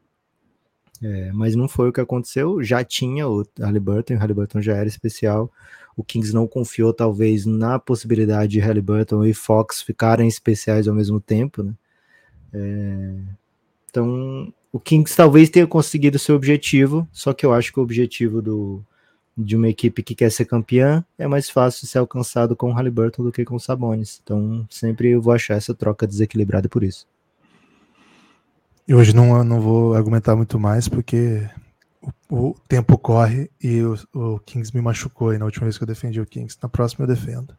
Speaker 3: É, mas não foi o que aconteceu, já tinha o Halliburton, o Halliburton já era especial, o Kings não confiou talvez na possibilidade de Halliburton e Fox ficarem especiais ao mesmo tempo, né? É, então o Kings talvez tenha conseguido seu objetivo, só que eu acho que o objetivo do, de uma equipe que quer ser campeã é mais fácil ser alcançado com o Halliburton do que com o Sabonis. Então, sempre eu vou achar essa troca desequilibrada por isso.
Speaker 2: E hoje não, não vou argumentar muito mais, porque o, o tempo corre e o, o, Kings me machucou aí na última vez que eu defendi o Kings. Na próxima eu defendo.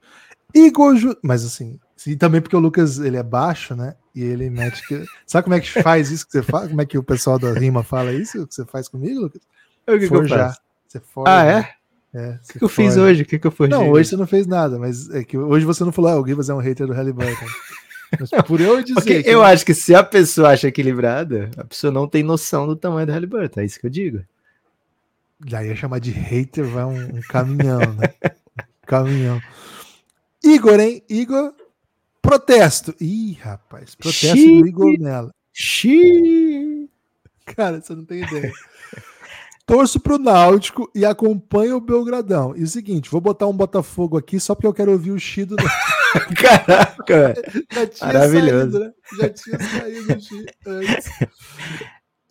Speaker 2: Igor. Mas assim, e também porque o Lucas ele é baixo, né? E ele mete que. Sabe como é que faz isso que você faz? Como é que o pessoal da rima fala isso que você faz comigo, Lucas?
Speaker 3: O que, forjar. que eu faço? Você forja, ah, é? É, o que, que eu fiz hoje? O que, que eu forjei?
Speaker 2: Não, hoje você não fez nada, mas é que hoje você não falou, ah, o Gibas é um hater do Halliburton. Mas por eu dizer.
Speaker 3: Porque eu acho que se a pessoa acha equilibrada, a pessoa não tem noção do tamanho do Halliburton. É isso que eu digo.
Speaker 2: Já ia chamar de hater, vai um, um caminhão, né? um caminhão. Igor, hein? Igor, protesto. Ih, rapaz, protesto Xiii. do Igor nela.
Speaker 3: Xiii.
Speaker 2: Cara, você não tem ideia. Torço pro Náutico e acompanho o Belgradão. E o seguinte, vou botar um Botafogo aqui só porque eu quero ouvir o Chido. [laughs]
Speaker 3: Caraca, maravilhoso.
Speaker 2: Saído, né? Já tinha saído o Chido antes.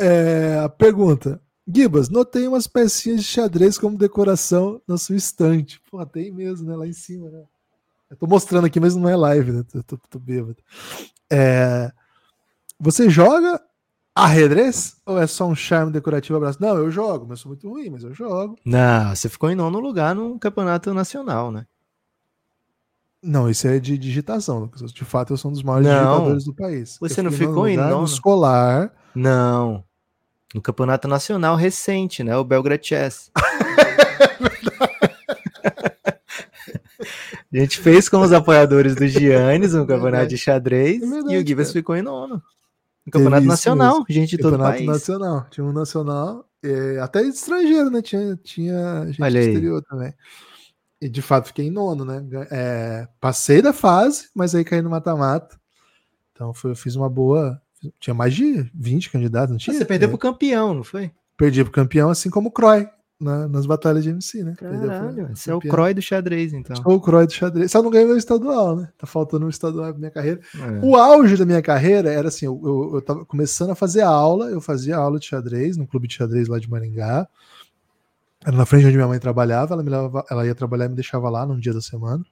Speaker 2: É, a pergunta: Gibas, notei umas pecinhas de xadrez como decoração na sua estante. Pô, tem mesmo, né? Lá em cima, né? Eu tô mostrando aqui, mas não é live, né? Tô, tô, tô bêbado. É, você joga Arredrez? Ou é só um charme decorativo abraço? Não, eu jogo, mas sou muito ruim, mas eu jogo.
Speaker 3: Não, você ficou em nono lugar no campeonato nacional, né?
Speaker 2: Não, isso é de digitação, Lucas. De fato, eu sou um dos maiores não, digitadores do país.
Speaker 3: Você não ficou em nono? No
Speaker 2: escolar.
Speaker 3: Não. No campeonato nacional recente, né? O Belgrade Chess. [laughs] A gente fez com os apoiadores do Giannis um [laughs] campeonato de xadrez é verdade, e o Gibas ficou em nono. Um campeonato nacional, mesmo. gente de todo campeonato país.
Speaker 2: nacional. Tinha um nacional, é, até estrangeiro, né? Tinha, tinha gente Olha exterior aí. também. E de fato fiquei em nono, né? É, passei da fase, mas aí caí no mata-mata. Então foi, eu fiz uma boa. Tinha mais de 20 candidatos, não tinha?
Speaker 3: Você perdeu é. pro campeão, não foi?
Speaker 2: Perdi pro campeão, assim como o Croy na, nas batalhas de MC, né?
Speaker 3: Caralho, você é o Croy do xadrez, então.
Speaker 2: Sou o Croy do xadrez. Só não ganhei meu estadual, né? Tá faltando um estadual na minha carreira. É. O auge da minha carreira era assim: eu, eu, eu tava começando a fazer aula, eu fazia aula de xadrez no clube de xadrez lá de Maringá. Era na frente onde minha mãe trabalhava, ela, me levava, ela ia trabalhar e me deixava lá num dia da semana.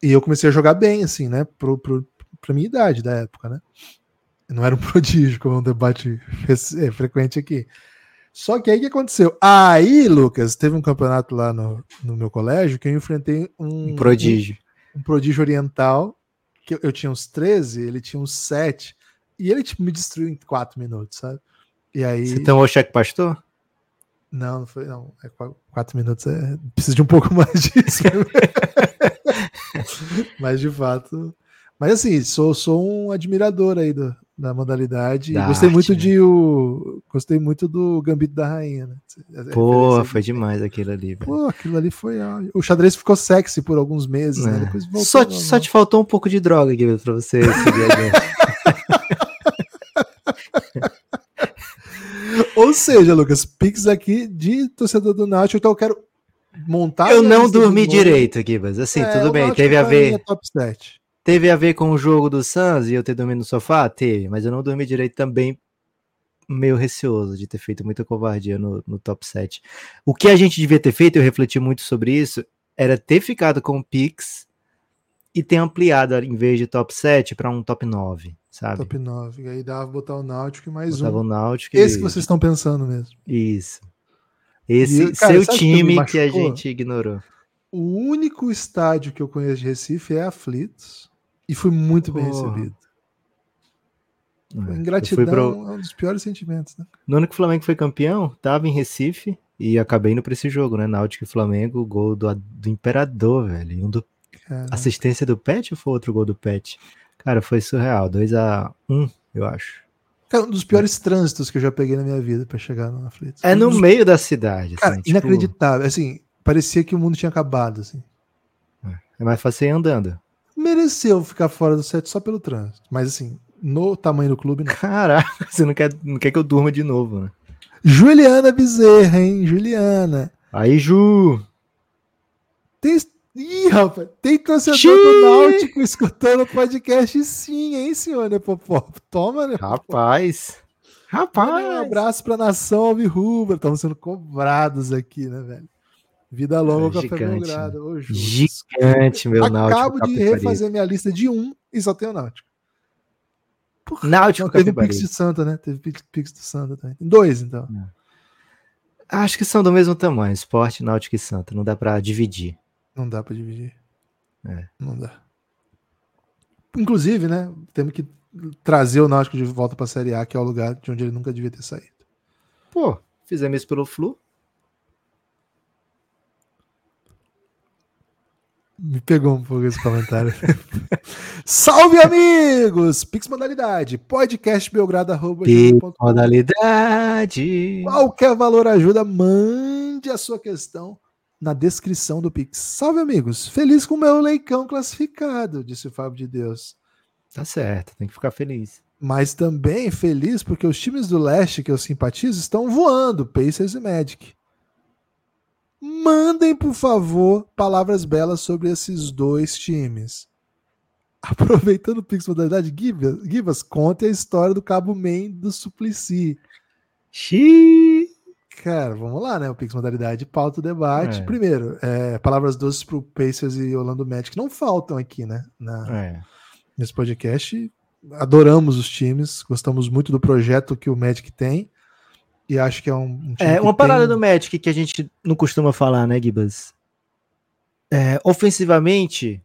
Speaker 2: E eu comecei a jogar bem, assim, né? Pro, pro, pra minha idade da época, né? Eu não era um [laughs] prodígio, como é um debate [laughs] é, frequente aqui. Só que aí o que aconteceu? Aí, Lucas, teve um campeonato lá no, no meu colégio que eu enfrentei um,
Speaker 3: um prodígio.
Speaker 2: Um, um, prodígio oriental, que eu, eu, tinha uns 13, ele tinha uns 7, e ele tipo, me destruiu em 4 minutos, sabe? E aí.
Speaker 3: Você tomou cheque pastor?
Speaker 2: Não, não foi, não. É 4 minutos é. Precisa de um pouco [laughs] mais disso. [laughs] Mas de fato. Mas assim, sou, sou um admirador aí do, da modalidade. Da gostei arte, muito né? de o. Gostei muito do Gambito da Rainha, né?
Speaker 3: Pô, foi demais aquilo ali. Velho.
Speaker 2: Pô, aquilo ali foi. O xadrez ficou sexy por alguns meses, né? é. né? Depois
Speaker 3: voltou, só, só te faltou um pouco de droga aqui pra você seguir [laughs]
Speaker 2: Ou seja, Lucas, Pix aqui de torcedor do Náutico, então eu quero montar.
Speaker 3: Eu não dormi direito, Gibas. Assim, é, tudo bem, teve a ver.
Speaker 2: Top 7.
Speaker 3: Teve a ver com o jogo do Suns e eu ter dormido no sofá? Teve, mas eu não dormi direito também, meio receoso de ter feito muita covardia no, no top 7. O que a gente devia ter feito, eu refleti muito sobre isso, era ter ficado com o Pix e ter ampliado em vez de top 7 para um top 9, sabe?
Speaker 2: Top 9. E aí dava botar o Náutico e mais
Speaker 3: Botava
Speaker 2: um.
Speaker 3: O Náutico
Speaker 2: Esse e... que vocês estão pensando mesmo.
Speaker 3: Isso. Esse e, cara, seu time que, que, a gente ignorou.
Speaker 2: O único estádio que eu conheço de Recife é Aflitos. E fui muito bem recebido. É, Ingratidão é um dos piores sentimentos, né?
Speaker 3: No ano que o Flamengo foi campeão, tava em Recife e acabei indo para esse jogo, né? Náutico e Flamengo, gol do, do Imperador, velho. Um do... Assistência do Pet ou foi outro gol do Pet? Cara, foi surreal. 2 a 1 um, eu acho.
Speaker 2: Cara, um dos piores é. trânsitos que eu já peguei na minha vida para chegar na Aflitos.
Speaker 3: É no dos... meio da cidade.
Speaker 2: Cara, assim, tipo... inacreditável. Assim, parecia que o mundo tinha acabado, assim.
Speaker 3: É, é mais fácil ir andando
Speaker 2: mereceu ficar fora do set só pelo trânsito. Mas assim, no tamanho do clube,
Speaker 3: não. Caraca, [laughs] você não quer, não quer que eu durma de novo, né?
Speaker 2: Juliana Bezerra, hein? Juliana.
Speaker 3: Aí, Ju.
Speaker 2: Tem. Ih, rapaz, tem torcedor Xiii. do Náutico escutando o podcast sim, hein, senhor Nepopop? Toma, né?
Speaker 3: Rapaz. Rapaz.
Speaker 2: Um abraço pra nação Alvirrubra. Estamos sendo cobrados aqui, né, velho? Vida longa, é, café Belgrado. Ô,
Speaker 3: gigante, meu
Speaker 2: Acabo Náutico. Acabo de refazer minha lista de um e só tenho Náutico. Porra,
Speaker 3: Náutico
Speaker 2: não, teve o. Pix de Santa, né? Teve Pix, Pix do Santa também. Dois, então.
Speaker 3: Acho que são do mesmo tamanho, Esporte, Náutico e Santa. Não dá pra dividir.
Speaker 2: Não dá pra dividir.
Speaker 3: É.
Speaker 2: Não dá. Inclusive, né? Temos que trazer o Náutico de volta pra Série A, que é o lugar de onde ele nunca devia ter saído.
Speaker 3: Pô, fizemos isso pelo Flu.
Speaker 2: Me pegou um pouco esse comentário. [laughs] Salve, amigos! Pix modalidade, podcastbelgrado.com.
Speaker 3: Modalidade.
Speaker 2: Qualquer valor ajuda, mande a sua questão na descrição do Pix. Salve, amigos! Feliz com o meu leicão classificado, disse o Fábio de Deus.
Speaker 3: Tá certo, tem que ficar feliz.
Speaker 2: Mas também feliz porque os times do leste que eu simpatizo estão voando, Pacers e Magic. Mandem, por favor, palavras belas sobre esses dois times. [laughs] Aproveitando o Pix Modalidade, Gibas, Gibas, conte a história do Cabo Man do Suplicy.
Speaker 3: Xiii.
Speaker 2: Cara, vamos lá, né? O Pix Modalidade pauta o debate.
Speaker 3: É.
Speaker 2: Primeiro, é, palavras doces pro Pacers e Orlando Magic não faltam aqui, né? Na,
Speaker 3: É.
Speaker 2: nesse podcast. Adoramos os times, gostamos muito do projeto que o Magic tem. E acho que é um, um
Speaker 3: É,
Speaker 2: que
Speaker 3: uma parada
Speaker 2: tem-
Speaker 3: do Magic que a gente não costuma falar, né, Gibas? É, ofensivamente,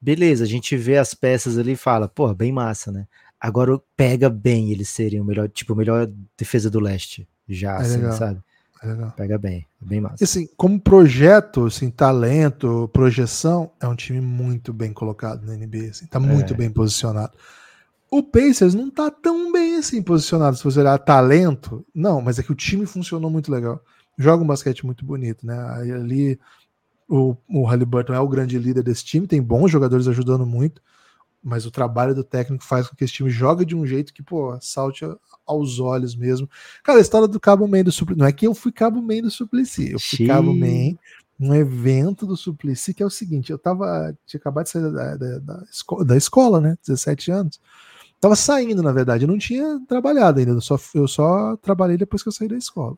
Speaker 3: beleza, a gente vê as peças ali e fala, pô, bem massa, né? Agora pega bem eles serem o melhor, tipo, a melhor defesa do leste. Já,
Speaker 2: É
Speaker 3: assim,
Speaker 2: legal.
Speaker 3: sabe?
Speaker 2: É legal.
Speaker 3: Pega bem, é bem
Speaker 2: E
Speaker 3: massa.
Speaker 2: assim, como projeto, assim, talento, projeção, é um time muito bem colocado na NBA, assim, tá muito
Speaker 3: É.
Speaker 2: bem posicionado. O Pacers não tá tão bem assim posicionado, se você olhar talento, não, mas é que o time funcionou muito legal. Joga um basquete muito bonito, né? Ali o, o Halliburton é o grande líder desse time, tem bons jogadores ajudando muito, mas o trabalho do técnico faz com que esse time jogue de um jeito que, pô, salte aos olhos mesmo. Cara, a história do Cabo Man do Suplicy, não é que eu fui Cabo Man do Suplicy, eu fui. Cabo Man num evento do Suplicy, que é o seguinte, eu tava, tinha acabado de sair da, da, da, esco- da escola, né, 17 anos, tava saindo, na verdade, eu não tinha trabalhado ainda, eu só, eu só trabalhei depois que eu saí da escola.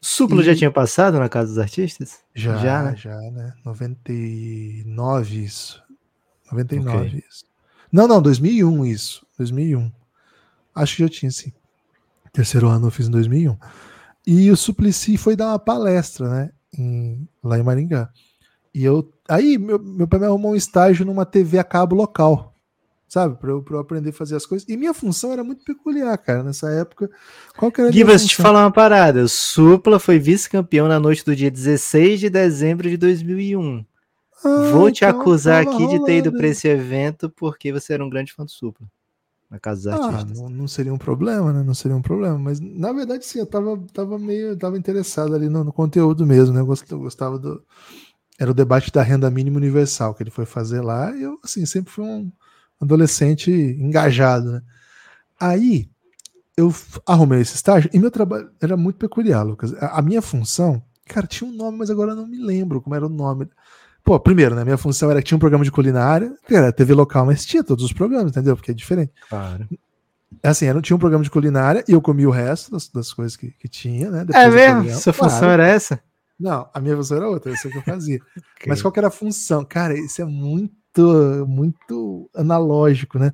Speaker 3: Suplo
Speaker 2: E-
Speaker 3: já tinha passado na Casa dos Artistas?
Speaker 2: Já,
Speaker 3: Já,
Speaker 2: já,
Speaker 3: né?
Speaker 2: né? 99 isso. 99
Speaker 3: Ok.
Speaker 2: isso. Não, não, 2001 isso. 2001. Acho que já tinha, sim. Terceiro ano eu fiz em 2001. E o Suplicy foi dar uma palestra, né? em- lá em Maringá. E eu. Aí, meu, meu pai me arrumou um estágio numa TV a cabo local. Sabe? Pra eu, pra eu aprender a fazer as coisas. E minha função era muito peculiar, cara, nessa época. Qual que era a
Speaker 3: Gibas, te falar uma parada. O Supla foi vice-campeão na noite do dia 16 de dezembro de 2001.
Speaker 2: Ah,
Speaker 3: Vou te
Speaker 2: então
Speaker 3: acusar aqui de ter ido
Speaker 2: rolando,
Speaker 3: pra
Speaker 2: hein?
Speaker 3: esse evento porque você era um grande fã do Supla. Na Casa dos
Speaker 2: Ah,
Speaker 3: Artistas.
Speaker 2: não, não seria um problema, né? Não seria um problema. Mas na verdade, sim, eu tava, tava meio. tava interessado ali no, no conteúdo mesmo, né? Eu gostava do. Era o debate da renda mínima universal que ele foi fazer lá. E eu, assim, sempre fui um adolescente engajado, né? Aí eu arrumei esse estágio e meu trabalho era muito peculiar, Lucas. A, a minha função, cara, tinha um nome, mas agora eu não me lembro como era o nome. Pô, primeiro, né? Minha função era que tinha um programa de culinária, que era TV local, mas tinha todos os programas, entendeu? Porque é diferente.
Speaker 3: Claro.
Speaker 2: Assim, eu não tinha um programa de culinária e eu comia o resto das, das coisas que, que tinha, né?
Speaker 3: É
Speaker 2: depois do
Speaker 3: mesmo?
Speaker 2: programa.
Speaker 3: Sua função
Speaker 2: Claro.
Speaker 3: era essa?
Speaker 2: Não, a minha função era outra, isso é o que eu fazia. [laughs] Mas qual que era a função? Cara, isso é muito, muito analógico, né?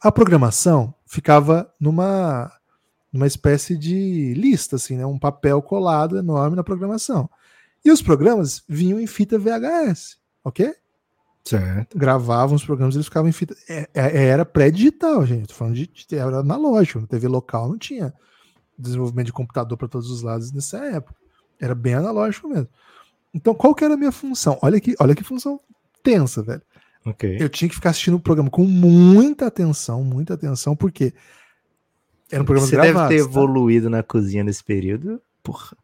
Speaker 2: A programação ficava numa, numa espécie de lista, assim, né? Um papel colado enorme na programação. E os programas vinham em fita VHS, ok?
Speaker 3: Certo.
Speaker 2: gravavam os programas, eles ficavam em fita. É- é- era pré-digital, gente. Tô falando de, de era analógico. Na TV local não tinha desenvolvimento de computador para todos os lados nessa época. Era bem analógico mesmo. Então, qual que era a minha função? Olha que, olha que função tensa, velho.
Speaker 3: Ok.
Speaker 2: Eu tinha que ficar assistindo o programa com muita atenção, muita atenção, porque eram programas
Speaker 3: Você deve ter
Speaker 2: tá?
Speaker 3: evoluído na cozinha nesse período. Porra.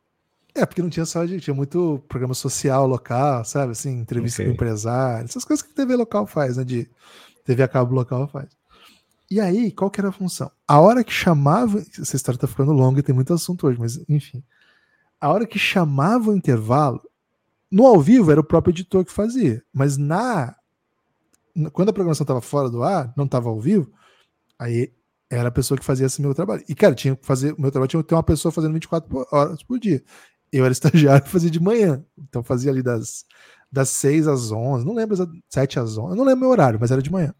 Speaker 2: É, porque não tinha só de. Tinha muito programa social local, sabe? Assim, entrevista
Speaker 3: Ok.
Speaker 2: com empresário, essas coisas que TV local faz, né? De TV a cabo local faz. E aí, qual que era a função? A hora que chamava. Essa história tá ficando longa e tem muito assunto hoje, mas enfim. A hora que chamava o intervalo, no ao vivo era o próprio editor que fazia, mas na. Quando a programação estava fora do ar, não estava ao vivo, aí era a pessoa que fazia esse meu trabalho. E, cara, tinha que fazer. O meu trabalho tinha que ter uma pessoa fazendo 24 por- horas por dia. Eu era [laughs] estagiário e fazia de manhã. Então fazia ali das, das 6 às 11, não lembro, exa- 7 às 11, eu não lembro meu horário, mas era de manhã.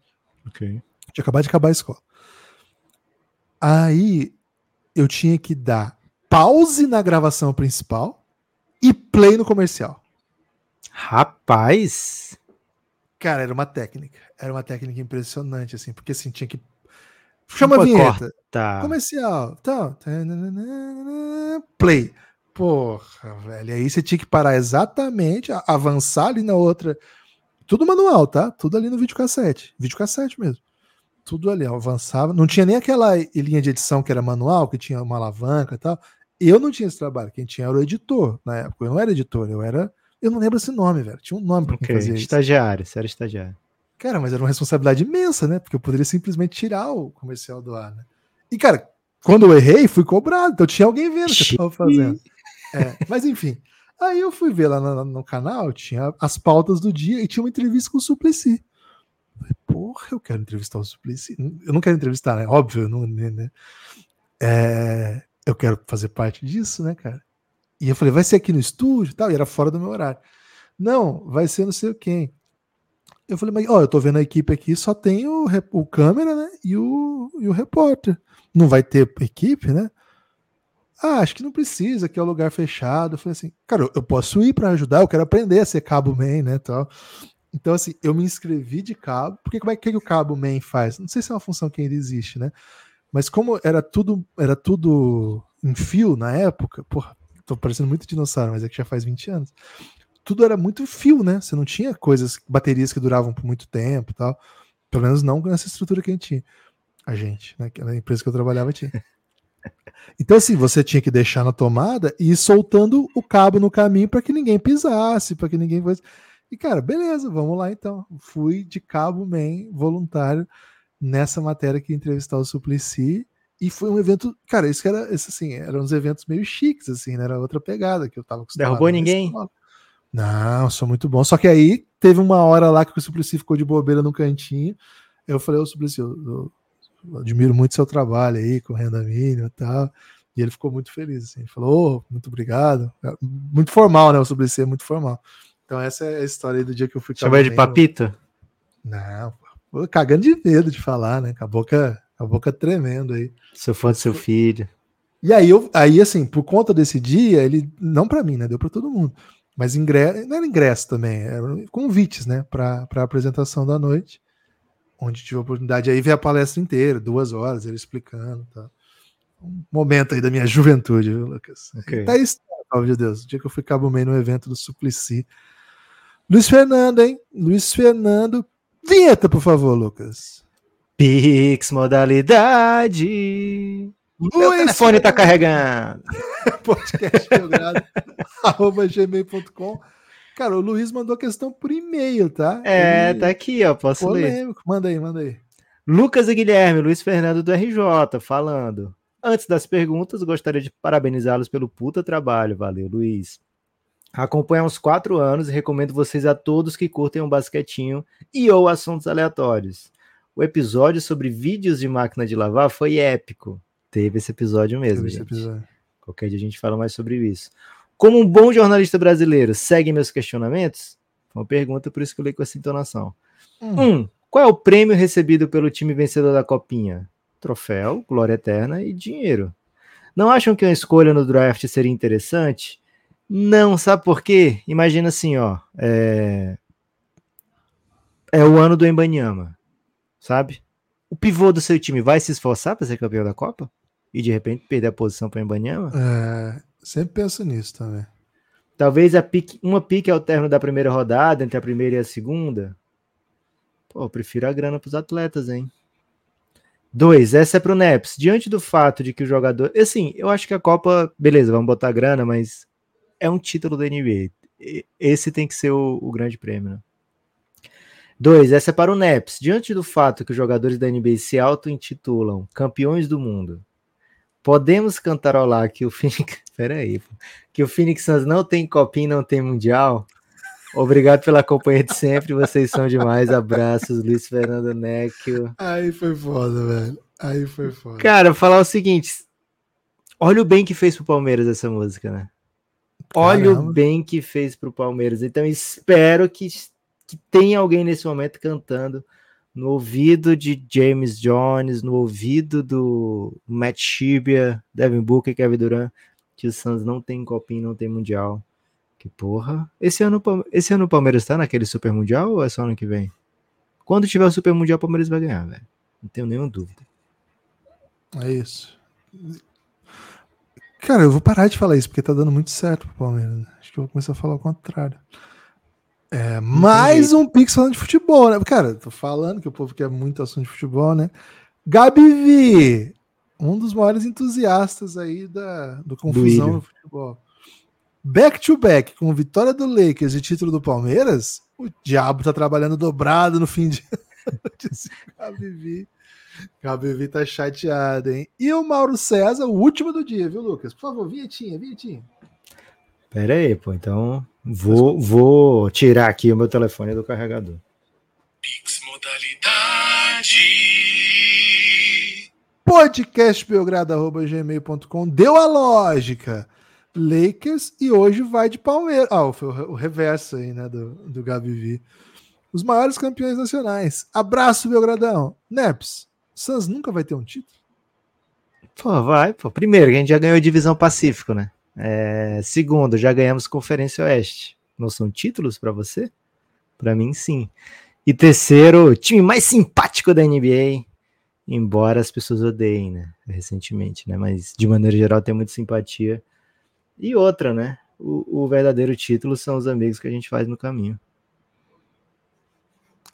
Speaker 3: Ok.
Speaker 2: Tinha acabado de acabar a escola. Aí eu tinha que dar pause na gravação principal e play no comercial.
Speaker 3: Rapaz!
Speaker 2: Cara, era uma técnica. Era uma técnica impressionante, assim, porque assim, tinha que. Chama a vinheta.
Speaker 3: Tá.
Speaker 2: Comercial. Tal. Play. Porra, velho. Aí você tinha que parar exatamente, avançar ali na outra. Tudo manual, tá? Tudo ali no videocassete. Videocassete mesmo. Tudo ali, avançava. Não tinha nem aquela linha de edição que era manual, que tinha uma alavanca e tal. Eu não tinha esse trabalho. Quem tinha era o editor na época. Eu não era editor, eu era. Eu não lembro esse nome, velho. Tinha um nome pra
Speaker 3: okay.
Speaker 2: fazer
Speaker 3: Estagiário, você era estagiário.
Speaker 2: Cara, mas era uma responsabilidade imensa, né? Porque eu poderia simplesmente tirar o comercial do ar, né? E, cara, quando eu errei, fui cobrado. Então tinha alguém vendo o que eu tava fazendo. [laughs] É, mas enfim. Aí eu fui ver lá no, no, canal, tinha as pautas do dia e tinha uma entrevista com o Suplicy. Falei, porra, eu quero entrevistar o Suplicy. Eu não quero entrevistar, né? Óbvio, não, né? né? É, eu quero fazer parte disso, né, cara? E eu falei, vai ser aqui no estúdio e tal, e era fora do meu horário. Não, vai ser não sei quem. Eu falei, mas ó, eu tô vendo a equipe aqui, só tem o, o câmera, né? E o, e o repórter. Não vai ter equipe, né? Ah, acho que não precisa, que é um lugar fechado. Eu falei assim, cara, eu posso ir para ajudar, eu quero aprender a ser cabo man, né, tal. Então, assim, eu me inscrevi de cabo, porque como é que, que o cabo man faz? Não sei se é uma função que ainda existe, né? Mas como era tudo, era tudo em fio na época, porra, tô parecendo muito dinossauro, mas é que já faz 20 anos. Tudo era muito fio, né? Você não tinha coisas, baterias que duravam por muito tempo e tal. Pelo menos não nessa estrutura que a gente tinha. A gente, né? Na empresa que eu trabalhava tinha. [laughs] Então, assim, você tinha que deixar na tomada e ir soltando o cabo no caminho para que ninguém pisasse, para que ninguém fosse. E, cara, beleza, vamos lá então. Fui de cabo man voluntário nessa matéria que entrevistar o Suplicy. E foi um evento, cara, isso que era, isso, assim, eram uns eventos meio chiques, assim, né? Era outra pegada que eu tava acostumado.
Speaker 3: Derrubou ninguém?
Speaker 2: Não, sou muito bom. Só que aí teve uma hora lá que o Suplicy ficou de bobeira no cantinho. Eu falei, ô Suplicy, eu, eu, admiro muito seu trabalho aí com renda mínima e tal. E ele ficou muito feliz, assim. Ele falou, oh, muito obrigado. É, muito formal, né? O Suplicy é muito formal. Então essa é a história aí do dia que eu fui...
Speaker 3: Chama de papita?
Speaker 2: Não, cagando de medo de falar, né? Com a boca, a boca tremendo aí.
Speaker 3: Seu fã do seu filho.
Speaker 2: E aí, eu, aí, assim, por conta desse dia, ele, não para mim, né? Deu para todo mundo. Mas ingresso, não era ingresso também, eram convites, né? Para a apresentação da noite onde tive a oportunidade aí ver a palestra inteira, duas horas, ele explicando. Tá. Um momento aí da minha juventude, viu, Lucas? Okay. Tá isso, oh, meu Deus, o dia que eu fui cabo meio no evento do Suplicy. Luiz Fernando, hein? Luiz Fernando. Vinheta, por favor, Lucas.
Speaker 3: Pix modalidade. Meu telefone tá carregando. [laughs]
Speaker 2: Podcast [laughs] arroba gmail.com Cara, o Luiz mandou a questão por e-mail, tá?
Speaker 3: É, Ele... tá aqui, ó. Posso
Speaker 2: Polêmico. ler. Manda aí, manda aí.
Speaker 3: Lucas e Guilherme, Luiz Fernando do RJ, falando. Antes das perguntas, gostaria de parabenizá-los pelo puta trabalho. Valeu, Luiz. Acompanho há uns quatro anos e recomendo vocês a todos que curtem um basquetinho e ou assuntos aleatórios. O episódio sobre vídeos de máquina de lavar foi épico. Teve esse episódio mesmo, Teve gente. Episódio. Qualquer dia a gente fala mais sobre isso. Como um bom jornalista brasileiro, segue meus questionamentos? Uma pergunta, por isso que eu li com essa entonação. Hum. Um, qual é o prêmio recebido pelo time vencedor da Copinha? Troféu, glória eterna e dinheiro. Não acham que uma escolha no draft seria interessante? Não, sabe por quê? Imagina assim, ó. É, é o ano do Embanyama, sabe? O pivô do seu time vai se esforçar para ser campeão da Copa? E de repente perder a posição para o Embanyama?
Speaker 2: É, Sempre penso nisso também.
Speaker 3: Talvez a pique, uma pique ao término da primeira rodada, entre a primeira e a segunda. Pô, eu prefiro a grana para os atletas, hein? Dois, essa é pro Neps. Diante do fato de que o jogador. Assim, eu acho que a Copa. Beleza, vamos botar grana, mas é um título da NBA. Esse tem que ser o, o grande prêmio, né? Dois, essa é para o Neps. Diante do fato que os jogadores da NBA se auto-intitulam campeões do mundo Podemos cantarolar que o [laughs] Phoenix. Peraí, que o Phoenix Suns não tem copinha, não tem mundial. Obrigado pela companhia de sempre, vocês são demais. Abraços, Luiz Fernando Necchio.
Speaker 2: Aí foi foda, velho. Aí foi foda.
Speaker 3: Cara, falar o seguinte: olha o bem que fez pro Palmeiras essa música, né? Olha Caramba. o bem que fez pro Palmeiras. Então espero que, que tenha alguém nesse momento cantando no ouvido de James Jones, no ouvido do Matt Shibia, Devin Booker Kevin Durant, que o Suns não tem copinho, não tem mundial. Que porra. Esse ano, esse ano o Palmeiras tá naquele Super Mundial ou é só ano que vem? Quando tiver o Super Mundial, o Palmeiras vai ganhar, velho. Não tenho nenhuma dúvida.
Speaker 2: É isso. Cara, eu vou parar de falar isso, porque tá dando muito certo pro Palmeiras. Acho que eu vou começar a falar o contrário. É, mais um Pix falando de futebol, né? Cara, tô falando que o povo quer muito assunto de futebol, né? Gabi V, um dos maiores entusiastas aí da, do confusão do no futebol. Back to back, com vitória do Lakers e título do Palmeiras, o diabo tá trabalhando dobrado no fim de. [laughs] Gabi V. KBV tá chateado, hein? E o Mauro César, o último do dia, viu, Lucas? Por favor, vinhetinha, vinhetinha.
Speaker 3: Pera aí, pô. Então, vou, vou tirar aqui o meu telefone do carregador. Pix
Speaker 2: modalidade. Podcastbelgrado.gmail.com Deu a lógica. Lakers e hoje vai de Palmeiras. Ah, foi o reverso aí, né, do, do Gabi Os maiores campeões nacionais. Abraço, Belgradão. Neps, Suns nunca vai ter um título?
Speaker 3: Pô, vai, pô. Primeiro, a gente já ganhou a divisão Pacífico, né? É, segundo, já ganhamos Conferência Oeste. Não são títulos para você? Para mim, sim. E terceiro, time mais simpático da NBA. Embora as pessoas odeiem, né? Recentemente, né? Mas de maneira geral tem muita simpatia. E outra, né? O, o verdadeiro título são os amigos que a gente faz no caminho.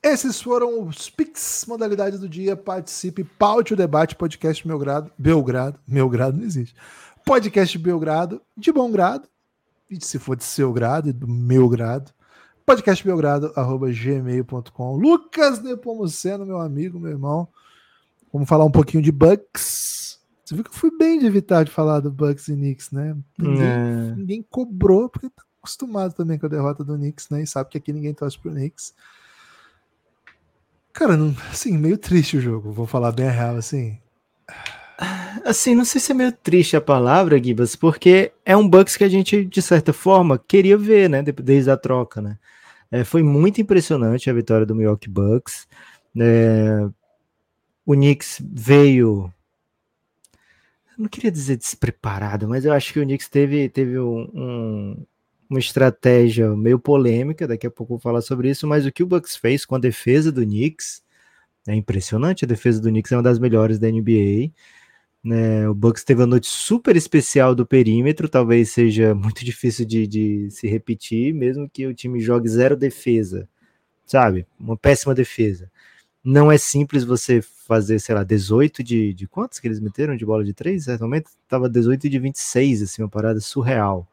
Speaker 2: Esses foram os Pix, modalidade do dia. Participe, paute o debate, podcast Belgrado. Belgrado, Belgrado não existe. Podcast Belgrado, de bom grado. E se for de seu grado e do meu grado. podcastbelgrado.gmail.com Lucas Nepomuceno, meu amigo, meu irmão. Vamos falar um pouquinho de Bucks. Você viu que eu fui bem de evitar de falar do Bucks e Knicks, né? Ninguém, é. ninguém cobrou, porque tá acostumado também com a derrota do Knicks, né? E sabe que aqui ninguém torce pro Knicks. Cara, não, assim, meio triste o jogo, vou falar bem a real, assim.
Speaker 3: Assim, não sei se é meio triste a palavra, Gibas, porque é um Bucks que a gente, de certa forma, queria ver, né, desde a troca, né. É, foi muito impressionante a vitória do Milwaukee Bucks. É, o Knicks veio não queria dizer despreparado, mas eu acho que o Knicks teve, teve um, um, uma estratégia meio polêmica, daqui a pouco vou falar sobre isso, mas o que o Bucks fez com a defesa do Knicks é impressionante, a defesa do Knicks é uma das melhores da NBA, né, o Bucks teve uma noite super especial do perímetro, talvez seja muito difícil de, de se repetir, mesmo que o time jogue zero defesa, sabe, uma péssima defesa. Não é simples você fazer, sei lá, 18 de, de quantos que eles meteram de bola de três? Certo momento estava 18 de 26, assim, uma parada surreal.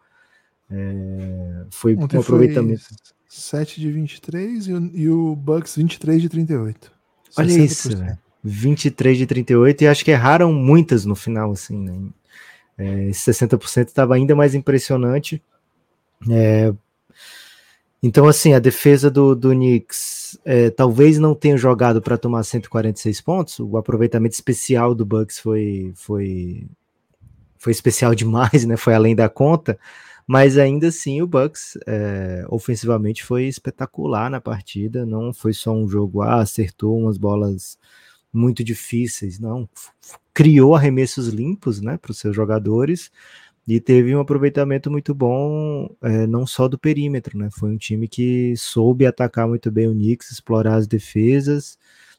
Speaker 3: É, foi Ontem um aproveitamento. Foi
Speaker 2: 7 de 23 e o, e o Bucks 23 de 38.
Speaker 3: Olha 60%. isso, velho. 23 de 38 e acho que erraram muitas no final, assim, né? É, esse 60% estava ainda mais impressionante. É, então, assim, a defesa do, do Knicks é, talvez não tenha jogado para tomar 146 pontos. O aproveitamento especial do Bucks foi, foi, foi especial [laughs] demais, né? Foi além da conta mas ainda assim o Bucks é, ofensivamente foi espetacular na partida, não foi só um jogo, ah, acertou umas bolas muito difíceis, não, criou arremessos limpos, né, para os seus jogadores, e teve um aproveitamento muito bom, é, não só do perímetro, né, foi um time que soube atacar muito bem o Knicks, explorar as defesas,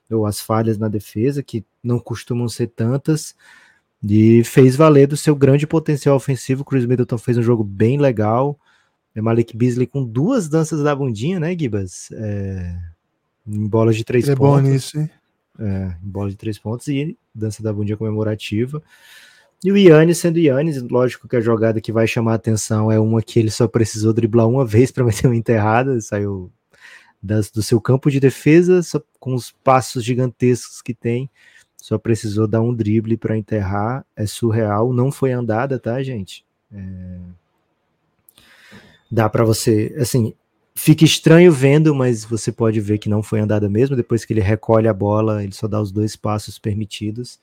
Speaker 3: ou as falhas na defesa, que não costumam ser tantas, e fez valer do seu grande potencial ofensivo. O Chris Middleton fez um jogo bem legal. É Malik Beasley com duas danças da bundinha, né, Gibas? É, em bolas de três
Speaker 2: Ele pontos. É bom nisso, hein?
Speaker 3: É, em bola de três pontos e dança da bundinha comemorativa. E o Yannis sendo Yannis, lógico que a jogada que vai chamar a atenção é uma que ele só precisou driblar uma [laughs] vez para meter uma enterrada, saiu das, do seu campo de defesa, com os passos gigantescos que tem, só precisou dar um drible para enterrar. É surreal. Não foi andada, tá, gente? É... Dá para você, assim, fica estranho vendo, mas você pode ver que não foi andada mesmo. Depois que ele recolhe a bola, ele só dá os dois passos permitidos.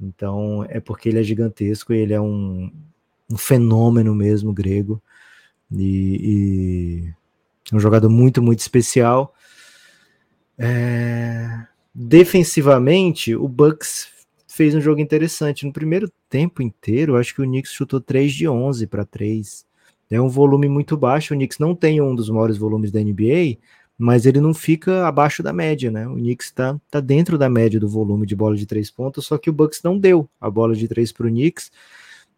Speaker 3: Então é porque ele é gigantesco e ele é um, um fenômeno mesmo grego. E, e, um jogador muito, muito especial. É... defensivamente, o Bucks fez um jogo interessante. No primeiro tempo inteiro, acho que o Knicks chutou 3 de 11 para 3. É um volume muito baixo. O Knicks não tem um dos maiores volumes da NBA, mas ele não fica abaixo da média, né? O Knicks está tá dentro da média do volume de bola de três pontos, só que o Bucks não deu a bola de três para o Knicks.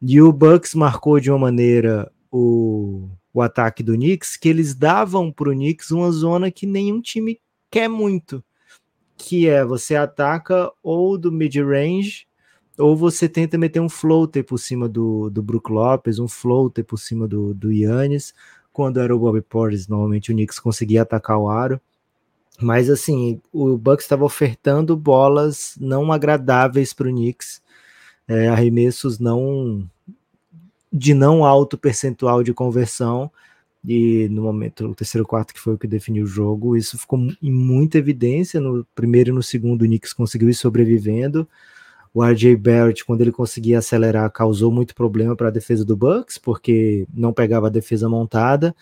Speaker 3: E o Bucks marcou de uma maneira o, o ataque do Knicks que eles davam para o Knicks uma zona que nenhum time quer muito, que é você ataca ou do mid-range ou você tenta meter um floater por cima do, do Brook Lopes, um floater por cima do, do Yannis, quando era o Bobby Portis, normalmente o Knicks conseguia atacar o aro. Mas assim, o Bucks estava ofertando bolas não agradáveis para o Knicks, é, arremessos não de não alto percentual de conversão. E no momento, o terceiro quarto, que foi o que definiu o jogo, isso ficou em muita evidência. No primeiro e no segundo, o Knicks conseguiu ir sobrevivendo. O RJ Barrett, quando ele conseguia acelerar, causou muito problema para a defesa do Bucks, porque não pegava a defesa montada.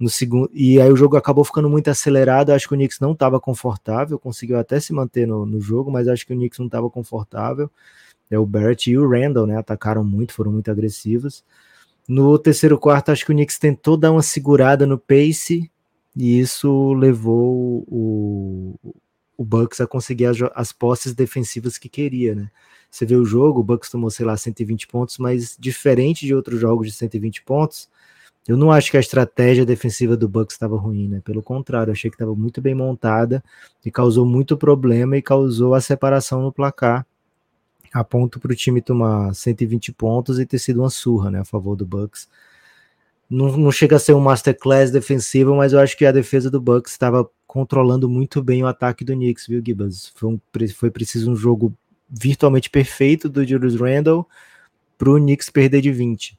Speaker 3: No segundo, e aí o jogo acabou ficando muito acelerado. Acho que o Knicks não estava confortável, conseguiu até se manter no, no jogo, mas acho que o Knicks não estava confortável. É, o Barrett e o Randall né, atacaram muito, foram muito agressivos. No terceiro quarto, acho que o Knicks tentou dar uma segurada no pace, e isso levou o, o Bucks a conseguir as, as posses defensivas que queria, né? Você vê o jogo, o Bucks tomou, sei lá, 120 pontos, mas diferente de outros jogos de 120 pontos, eu não acho que a estratégia defensiva do Bucks estava ruim, né? Pelo contrário, achei que estava muito bem montada e causou muito problema e causou a separação no placar, a ponto para o time tomar 120 pontos e ter sido uma surra, né, a favor do Bucks. Não, não chega a ser um masterclass defensivo, mas eu acho que a defesa do Bucks estava controlando muito bem o ataque do Knicks, viu, Gibbons? Foi, um, foi preciso um jogo virtualmente perfeito do Julius Randle para o Knicks perder de 20.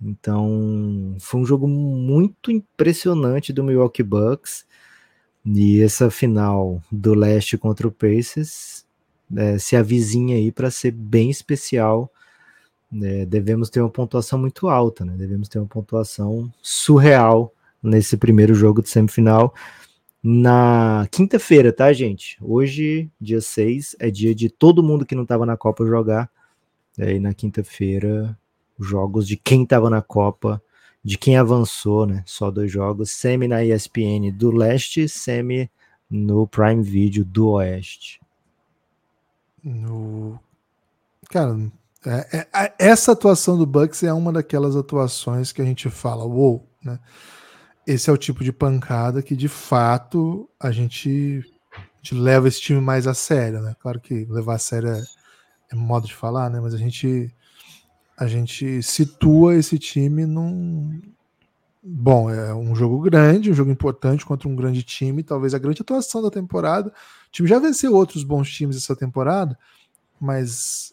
Speaker 3: Então, foi um jogo muito impressionante do Milwaukee Bucks. E essa final do leste contra o Pacers é, se avizinha aí para ser bem especial. É, devemos ter uma pontuação muito alta, né? Devemos ter uma pontuação surreal nesse primeiro jogo de semifinal na quinta-feira, tá, gente? Hoje, dia 6, é dia de todo mundo que não estava na Copa jogar. Aí na quinta-feira, jogos de quem estava na Copa, de quem avançou, né? Só dois jogos, semi na ESPN do leste, semi no Prime Video do oeste.
Speaker 2: No... Cara, é, é, essa atuação do Bucks é uma daquelas atuações que a gente fala, uou, wow, né? Esse é o tipo de pancada que de fato a gente, a gente leva esse time mais a sério, né? Claro que levar a sério é, é modo de falar, né? Mas a gente a gente situa esse time num bom, é um jogo grande, um jogo importante contra um grande time, talvez a grande atuação da temporada. O time já venceu outros bons times essa temporada, mas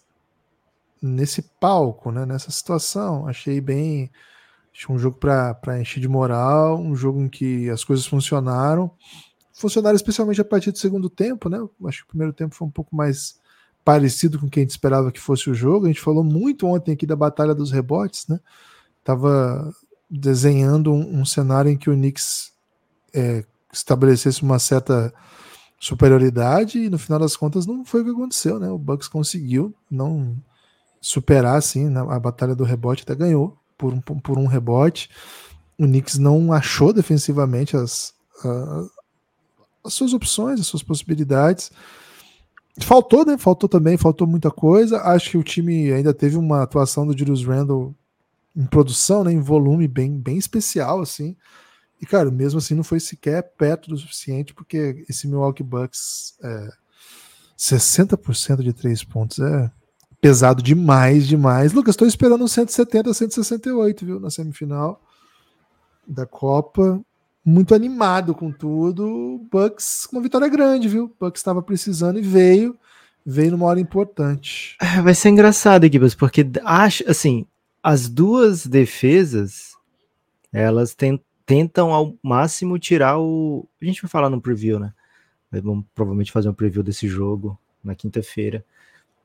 Speaker 2: nesse palco, né, nessa situação, achei bem um jogo para encher de moral, um jogo em que as coisas funcionaram. Funcionaram especialmente a partir do segundo tempo, né? Acho que o primeiro tempo foi um pouco mais parecido com o que a gente esperava que fosse o jogo. A gente falou muito ontem aqui da batalha dos rebotes, né? Tava desenhando um, um cenário em que o Knicks é, estabelecesse uma certa superioridade e no final das contas não foi o que aconteceu, né? O Bucks conseguiu não superar assim né? a batalha do rebote, até ganhou, por um, por um rebote. O Knicks não achou defensivamente as, as suas opções, as suas possibilidades. Faltou, né? Faltou também, faltou muita coisa. Acho que o time ainda teve uma atuação do Julius Randle em produção, né, em volume bem, bem especial, assim. E, cara, mesmo assim não foi sequer perto do suficiente, porque esse Milwaukee Bucks é, 60% de três pontos é, pesado demais, demais. Lucas, estou esperando 170, 168, viu, na semifinal da Copa. Muito animado com tudo. Bucks, uma vitória grande, viu? Bucks estava precisando e veio, veio numa hora importante.
Speaker 3: É, vai ser engraçado, Gibbs, porque acho, assim, as duas defesas, elas tentam ao máximo tirar o. A gente vai falar no preview, né? Vamos provavelmente fazer um preview desse jogo na quinta-feira.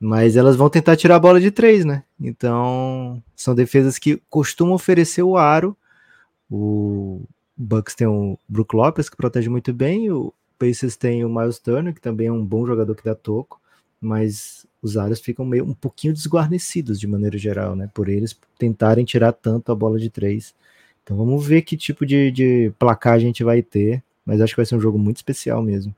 Speaker 3: Mas elas vão tentar tirar a bola de três, né? Então, são defesas que costumam oferecer o aro. O Bucks tem o Brook Lopes, que protege muito bem. O Pacers tem o Miles Turner, que também é um bom jogador que dá toco, mas os áreas ficam meio um pouquinho desguarnecidos de maneira geral, né? Por eles tentarem tirar tanto a bola de três. Então vamos ver que tipo de, de placar a gente vai ter, mas acho que vai ser um jogo muito especial mesmo.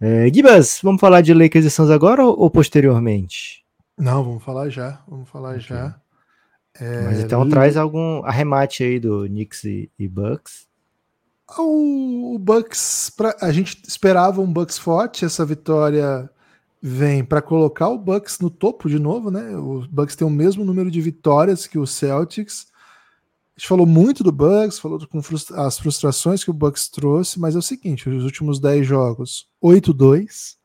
Speaker 3: É, Gibas, vamos falar de Lakers e Suns agora ou, ou posteriormente?
Speaker 2: Não, vamos falar já. Vamos falar okay. já.
Speaker 3: É, Mas então traz algum arremate aí do Knicks e, e Bucks.
Speaker 2: O, Bucks, pra, a gente esperava um Bucks forte, essa vitória vem para colocar o Bucks no topo de novo, né? O Bucks tem o mesmo número de vitórias que o Celtics. A gente falou muito do Bucks, falou com frustra as frustrações que o Bucks trouxe, mas é o seguinte: os últimos 10 jogos, 8-2.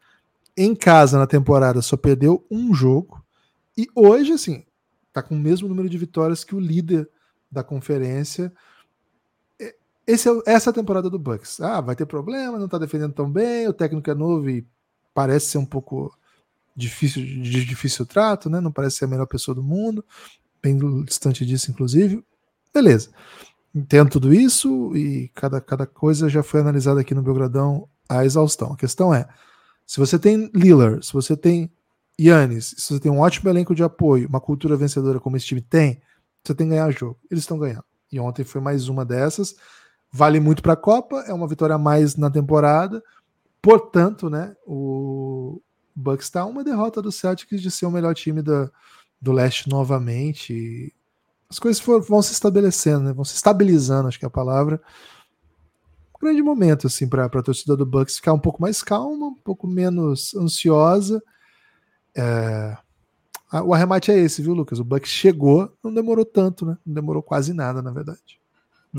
Speaker 2: Em casa na temporada só perdeu um jogo. E hoje, assim, tá com o mesmo número de vitórias que o líder da conferência. Esse é, essa é a temporada do Bucks. Ah, vai ter problema, não tá defendendo tão bem, o técnico é novo e parece ser um pouco difícil de difícil trato, né? Não parece ser a melhor pessoa do mundo, bem distante disso, inclusive. Beleza. Entendo tudo isso e cada, cada coisa já foi analisada aqui no Belgradão à exaustão. A questão é: se você tem Lillard, se você tem Yannis, se você tem um ótimo elenco de apoio, uma cultura vencedora como esse time tem, você tem que ganhar jogo. Eles estão ganhando. E ontem foi mais uma dessas. Vale muito para a Copa, é uma vitória a mais na temporada. Portanto, né, o Bucks está uma derrota do Celtics de ser o melhor time da, do leste novamente. As coisas for, vão se estabelecendo, né, vão se estabilizando, acho que é a palavra. Um grande momento assim para a torcida do Bucks ficar um pouco mais calma, um pouco menos ansiosa é... O arremate é esse, viu, Lucas? O Bucks chegou, não demorou tanto, né? Não demorou quase nada, na verdade.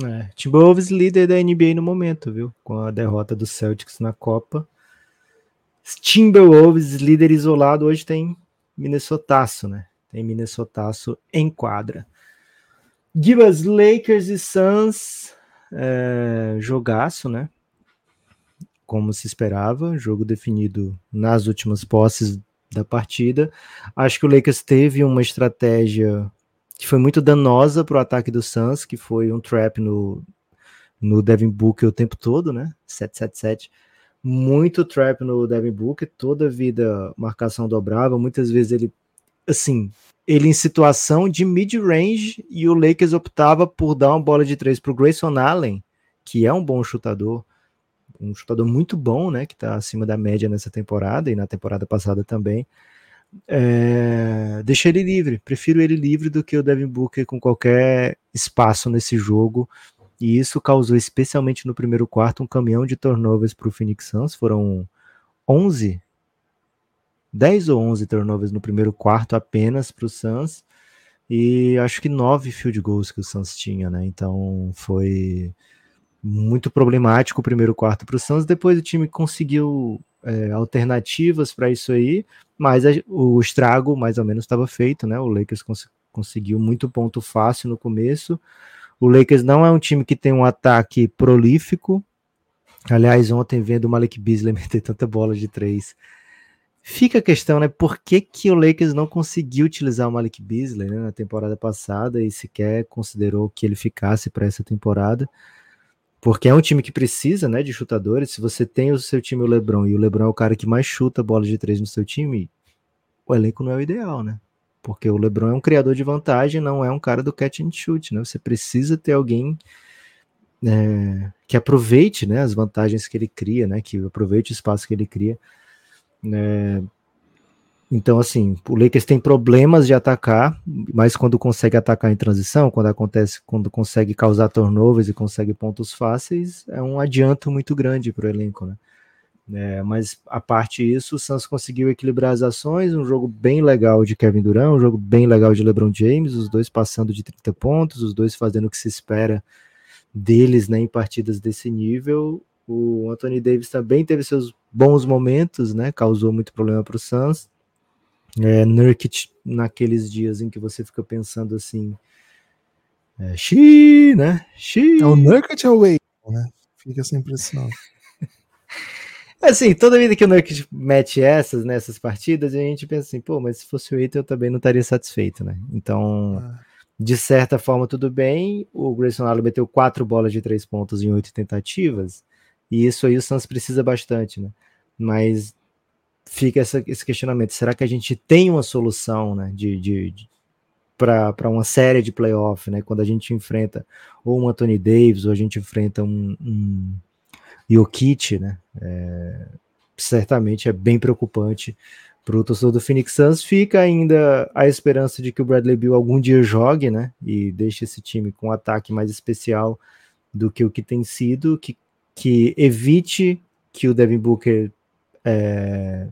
Speaker 3: É, Timberwolves líder da NBA no momento, viu? Com a derrota do Celtics na Copa. Timberwolves líder isolado hoje tem Minnesotaço, né? Tem Minnesotaço em quadra. Gibas, Lakers e Suns, é, jogaço, né? Como se esperava, jogo definido nas últimas posses da partida. Acho que o Lakers teve uma estratégia que foi muito danosa para o ataque do Suns, que foi um trap no, no Devin Booker o tempo todo, né? 777. Muito trap no Devin Booker, toda vida marcação dobrava, muitas vezes ele assim, ele em situação de mid-range e o Lakers optava por dar uma bola de três para o Grayson Allen, que é um bom chutador, um chutador muito bom, né? Que está acima da média nessa temporada e na temporada passada também. É, deixa ele livre, prefiro ele livre do que o Devin Booker com qualquer espaço nesse jogo. E isso causou, especialmente no primeiro quarto, um caminhão de turnovers para o Phoenix Suns. Foram 11, 10 ou 11 turnovers no primeiro quarto apenas para o Suns. E acho que nove field goals que o Suns tinha, né? Então foi muito problemático o primeiro quarto para o Suns. Depois o time conseguiu é, alternativas para isso aí, mas a, o estrago mais ou menos estava feito, né? O Lakers cons conseguiu muito ponto fácil no começo. O Lakers não é um time que tem um ataque prolífico. Aliás, ontem vendo o Malik Beasley [laughs] meter tanta bola de três, fica a questão, né? Por que, que o Lakers não conseguiu utilizar o Malik Beasley né, na temporada passada e sequer considerou que ele ficasse para essa temporada? Porque é um time que precisa, né, de chutadores. Se você tem o seu time o LeBron e o LeBron é o cara que mais chuta bola de três no seu time, o elenco não é o ideal, né? Porque o LeBron é um criador de vantagem, não é um cara do catch and shoot, né? Você precisa ter alguém é, que aproveite, né, as vantagens que ele cria, né, que aproveite o espaço que ele cria. Né? Então, assim, o Lakers tem problemas de atacar, mas quando consegue atacar em transição, quando acontece, quando consegue causar turnovers e consegue pontos fáceis, é um adianto muito grande para o elenco, né? É, mas a parte disso, o Suns conseguiu equilibrar as ações, um jogo bem legal de Kevin Durant, um jogo bem legal de LeBron James, os dois passando de 30 pontos, os dois fazendo o que se espera deles né, em partidas desse nível. O Anthony Davis também teve seus bons momentos, né? Causou muito problema para o Suns é, Nurkic naqueles dias em que você fica pensando assim, é, xiii, né?
Speaker 2: É o Nurkic ou o Wade, né? Fica essa impressão. [laughs]
Speaker 3: assim, toda vida que o Nurkic mete essas nessas partidas, a gente pensa assim, pô, mas se fosse o Eight eu também não estaria satisfeito, né? Então, ah. de certa forma, tudo bem. O Grayson Allen meteu quatro bolas de três pontos em oito tentativas. E isso aí o Suns precisa bastante, né? Mas fica essa, esse questionamento: será que a gente tem uma solução, né? De, de, de para uma série de playoff, né? Quando a gente enfrenta ou um Anthony Davis, ou a gente enfrenta um, um Jokic, né? É, certamente é bem preocupante para o torcedor do Phoenix Suns. Fica ainda a esperança de que o Bradley Beal algum dia jogue, né? E deixe esse time com um ataque mais especial do que o que tem sido, que, que evite que o Devin Booker é,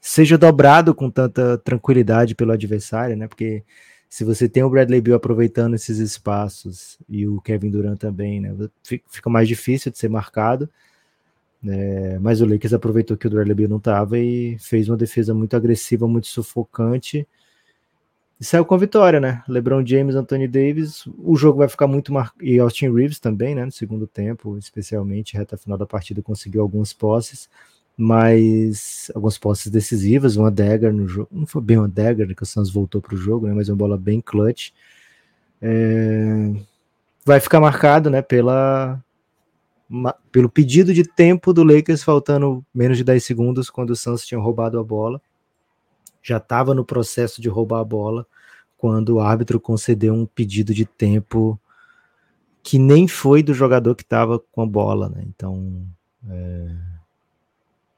Speaker 3: seja dobrado com tanta tranquilidade pelo adversário, né? Porque se você tem o Bradley Beal aproveitando esses espaços e o Kevin Durant também, né? Fica mais difícil de ser marcado. É, mas o Lakers aproveitou que o Bradley Beal não estava e fez uma defesa muito agressiva, muito sufocante. E saiu com a vitória, né? LeBron James, Anthony Davis. O jogo vai ficar muito marcado. E Austin Reeves também, né? No segundo tempo, especialmente, reta final da partida, conseguiu algumas posses mas algumas posses decisivas, uma dagger no jogo, não foi bem uma dagger que o Suns voltou para o jogo, né, mas uma bola bem clutch. É, vai ficar marcado, né, pela pelo pedido de tempo do Lakers faltando menos de 10 segundos quando o Suns tinha roubado a bola. Já estava no processo de roubar a bola quando o árbitro concedeu um pedido de tempo que nem foi do jogador que estava com a bola, né? Então, é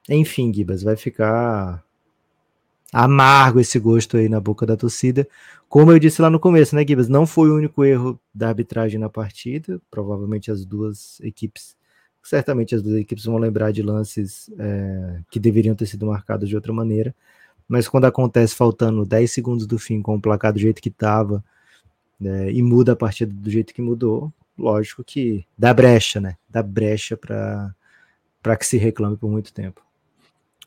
Speaker 3: enfim, Gibas, vai ficar amargo esse gosto aí na boca da torcida. Como eu disse lá no começo, né, Gibas? Não foi o único erro da arbitragem na partida. Provavelmente as duas equipes, certamente as duas equipes vão lembrar de lances é, que deveriam ter sido marcados de outra maneira. Mas quando acontece faltando 10 segundos do fim, com o placar do jeito que estava, né, e muda a partida do jeito que mudou, lógico que dá brecha, né? Dá brecha para que se reclame por muito tempo.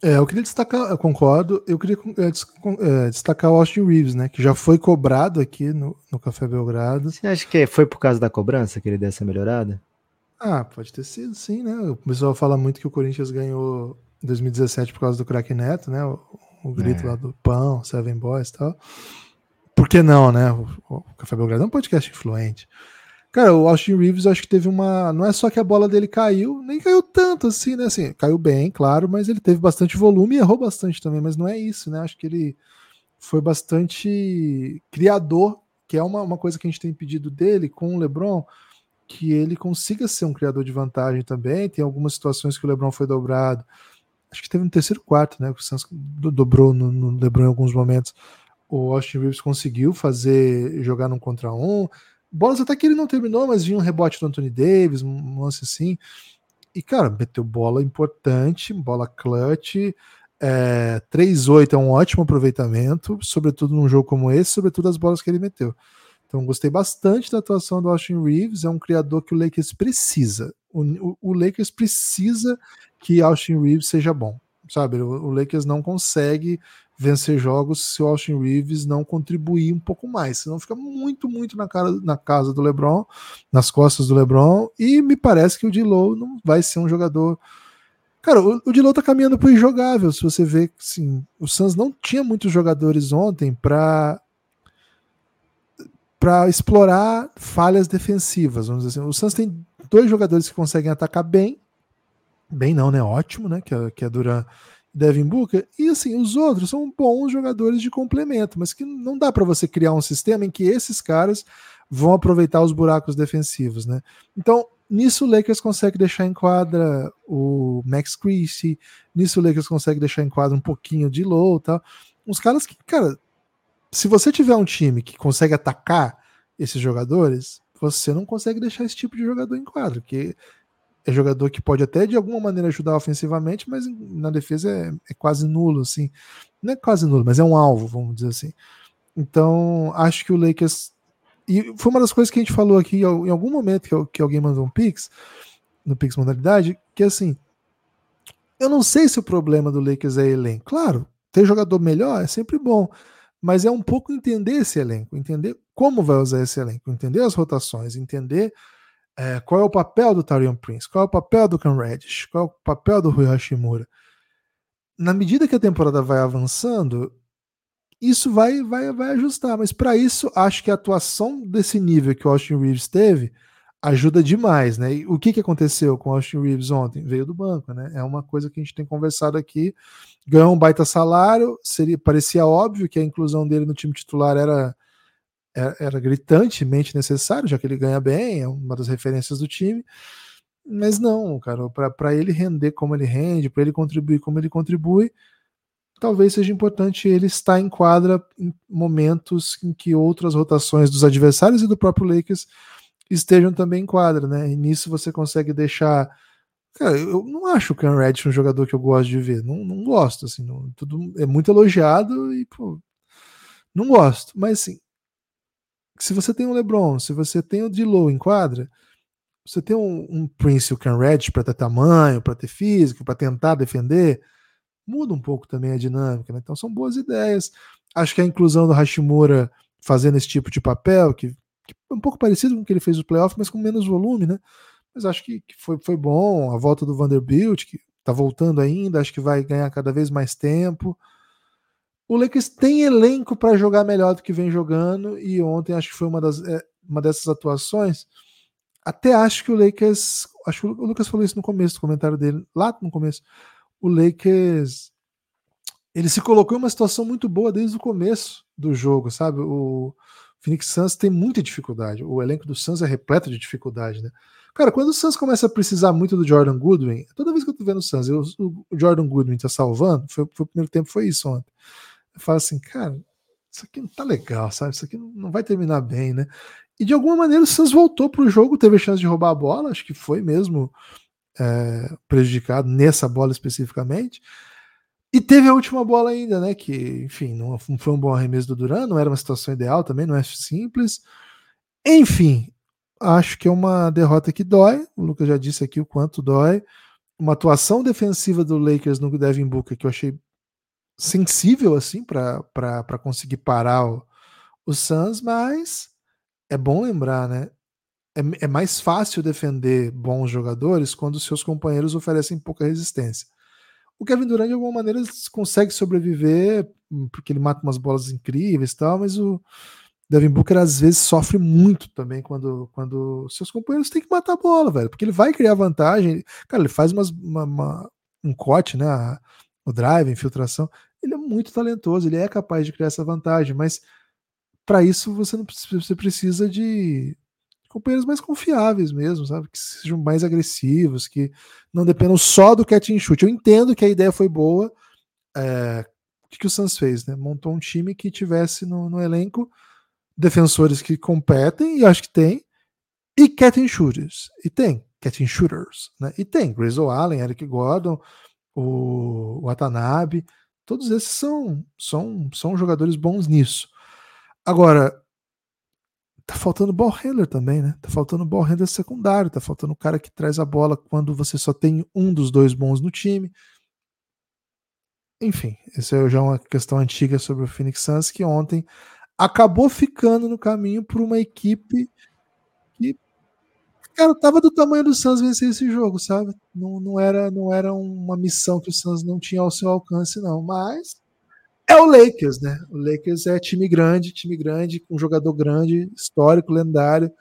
Speaker 2: É, eu queria destacar, eu concordo, eu queria é, é, destacar o Austin Reeves, né, que já foi cobrado aqui no, no Café Belgrado.
Speaker 3: Você acha que foi por causa da cobrança que ele deu essa melhorada?
Speaker 2: Ah, pode ter sido, sim, né? O pessoal fala muito que o Corinthians ganhou em 2017 por causa do craque Neto, né? O, grito é. lá do Pão, Seven Boys e tal. Por que não, né? O, o Café Belgrado é um podcast influente. Cara, o Austin Reeves acho que teve uma. Não é só que a bola dele caiu, nem caiu tanto assim, né? Assim, caiu bem, claro, mas ele teve bastante volume e errou bastante também. Mas não é isso, né? Acho que ele foi bastante criador, que é uma, uma coisa que a gente tem pedido dele com o LeBron, que ele consiga ser um criador de vantagem também. Tem algumas situações que o LeBron foi dobrado. Acho que teve no terceiro quarto, né? O Santos dobrou no, no LeBron em alguns momentos. O Austin Reeves conseguiu fazer jogar num contra um bolas até que ele não terminou, mas vinha um rebote do Anthony Davis, um lance assim. E, cara, meteu bola importante, bola clutch. É, 3-8 é um ótimo aproveitamento, sobretudo num jogo como esse, sobretudo as bolas que ele meteu. Então, gostei bastante da atuação do Austin Reeves. É um criador que o Lakers precisa. O, o, Lakers precisa que Austin Reeves seja bom. Sabe, o, o Lakers não consegue vencer jogos se o Austin Reeves não contribuir um pouco mais. Senão fica muito, muito na, cara, na casa do LeBron, nas costas do LeBron. E me parece que o Dilow não vai ser um jogador. Cara, o, o Dilow tá caminhando pro injogável. Se você vê que assim, o Suns não tinha muitos jogadores ontem para para explorar falhas defensivas, vamos dizer assim. O Suns tem dois jogadores que conseguem atacar bem, bem não, né? Ótimo, né? Que é, que é Duran Devin Booker. E assim, os outros são bons jogadores de complemento, mas que não dá para você criar um sistema em que esses caras vão aproveitar os buracos defensivos, né? Então, nisso o Lakers consegue deixar em quadra o Max Christie, nisso o Lakers consegue deixar em quadra um pouquinho de low, tal. Uns caras que, cara, se você tiver um time que consegue atacar esses jogadores, você não consegue deixar esse tipo de jogador em quadra, porque é jogador que pode até de alguma maneira ajudar ofensivamente, mas na defesa é, é, quase nulo, assim. Não é quase nulo, mas é um alvo, vamos dizer assim. Então, acho que o Lakers. E foi uma das coisas que a gente falou aqui em algum momento que, que alguém mandou um Pix, no Pix Modalidade, que assim. Eu não sei se o problema do Lakers é elenco. Claro, ter jogador melhor é sempre bom, mas é um pouco entender esse elenco, entender como vai usar esse elenco, entender as rotações, entender é, qual é o papel do Tarion Prince? Qual é o papel do Cam Reddish? Qual é o papel do Rui Hashimura? Na medida que a temporada vai avançando, isso vai, vai, vai ajustar. Mas para isso, acho que a atuação desse nível que o Austin Reeves teve ajuda demais, né? E o que, que aconteceu com Austin Reeves ontem? Veio do banco, né? É uma coisa que a gente tem conversado aqui. Ganhou um baita salário, seria parecia óbvio que a inclusão dele no time titular era era, era gritantemente necessário, já que ele ganha bem, é uma das referências do time. Mas não, cara, para ele render como ele rende, para ele contribuir como ele contribui, talvez seja importante ele estar em quadra em momentos em que outras rotações dos adversários e do próprio Lakers estejam também em quadra, né? E nisso você consegue deixar. Cara, eu não acho o Cam Reddish um jogador que eu gosto de ver. Não, não gosto, assim. Não, tudo é muito elogiado e, pô, não gosto. Mas, assim, se você tem o LeBron, se você tem o D-Low em quadra, você tem um, um Prince e o Cam Reddish para ter tamanho, para ter físico, para tentar defender, muda um pouco também a dinâmica, né? Então são boas ideias. Acho que a inclusão do Hashimura fazendo esse tipo de papel, que um pouco parecido com o que ele fez no playoff, mas com menos volume, né? Mas acho que, que foi, foi bom. A volta do Vanderbilt, que tá voltando ainda, acho que vai ganhar cada vez mais tempo. O Lakers tem elenco para jogar melhor do que vem jogando, e ontem acho que foi uma, das, é, uma dessas atuações. Até acho que o Lakers. Acho que o Lucas falou isso no começo do comentário dele, lá no começo. O Lakers. Ele se colocou em uma situação muito boa desde o começo do jogo, sabe? O, Phoenix Suns tem muita dificuldade. O elenco do Suns é repleto de dificuldade, né? Cara, quando o Suns começa a precisar muito do Jordan Goodwin, toda vez que eu tô vendo o Suns, eu, o Jordan Goodwin tá salvando, foi, foi, o primeiro tempo foi isso ontem. Eu falo assim, cara, isso aqui não tá legal, sabe? Isso aqui não, vai terminar bem, né? E de alguma maneira o Suns voltou pro jogo, teve a chance de roubar a bola, acho que foi mesmo é, prejudicado nessa bola especificamente. E teve a última bola ainda, né? Que, enfim, não foi um bom arremesso do Duran, não era uma situação ideal também, não é simples. Enfim, acho que é uma derrota que dói. O Lucas já disse aqui o quanto dói. Uma atuação defensiva do Lakers no Devin Booker que eu achei sensível assim para conseguir parar o, o Suns, mas é bom lembrar, né? É, é mais fácil defender bons jogadores quando seus companheiros oferecem pouca resistência. O Kevin Durant, de alguma maneira, consegue sobreviver, porque ele mata umas bolas incríveis e tal, mas o Devin Booker às vezes sofre muito também quando, quando seus companheiros têm que matar a bola, velho, porque ele vai criar vantagem. Cara, ele faz umas, uma, uma, um corte, né? O drive, a infiltração. Ele é muito talentoso, ele é capaz de criar essa vantagem, mas para isso você não você precisa de companheiros mais confiáveis mesmo, sabe? Que sejam mais agressivos, que não dependam só do catch and shoot. Eu entendo que a ideia foi boa. É, o que, que o Suns fez? Né? Montou um time que tivesse no, no elenco defensores que competem, e acho que tem, e catch and shooters. E tem catch and shooters. Né? E tem Grayson Allen, Eric Gordon, o Watanabe. Todos esses são, são, são jogadores bons nisso. Agora, tá faltando ball handler também, né? Tá faltando ball handler secundário, tá faltando o cara que traz a bola quando você só tem um dos dois bons no time. Enfim, essa é já uma questão antiga sobre o Phoenix Suns que ontem acabou ficando no caminho por uma equipe que cara, tava do tamanho do Suns vencer esse jogo, sabe? Não, não era não era uma missão que o Suns não tinha ao seu alcance não, mas é o Lakers, né? O Lakers é time grande, time grande, com um jogador grande, histórico, lendário,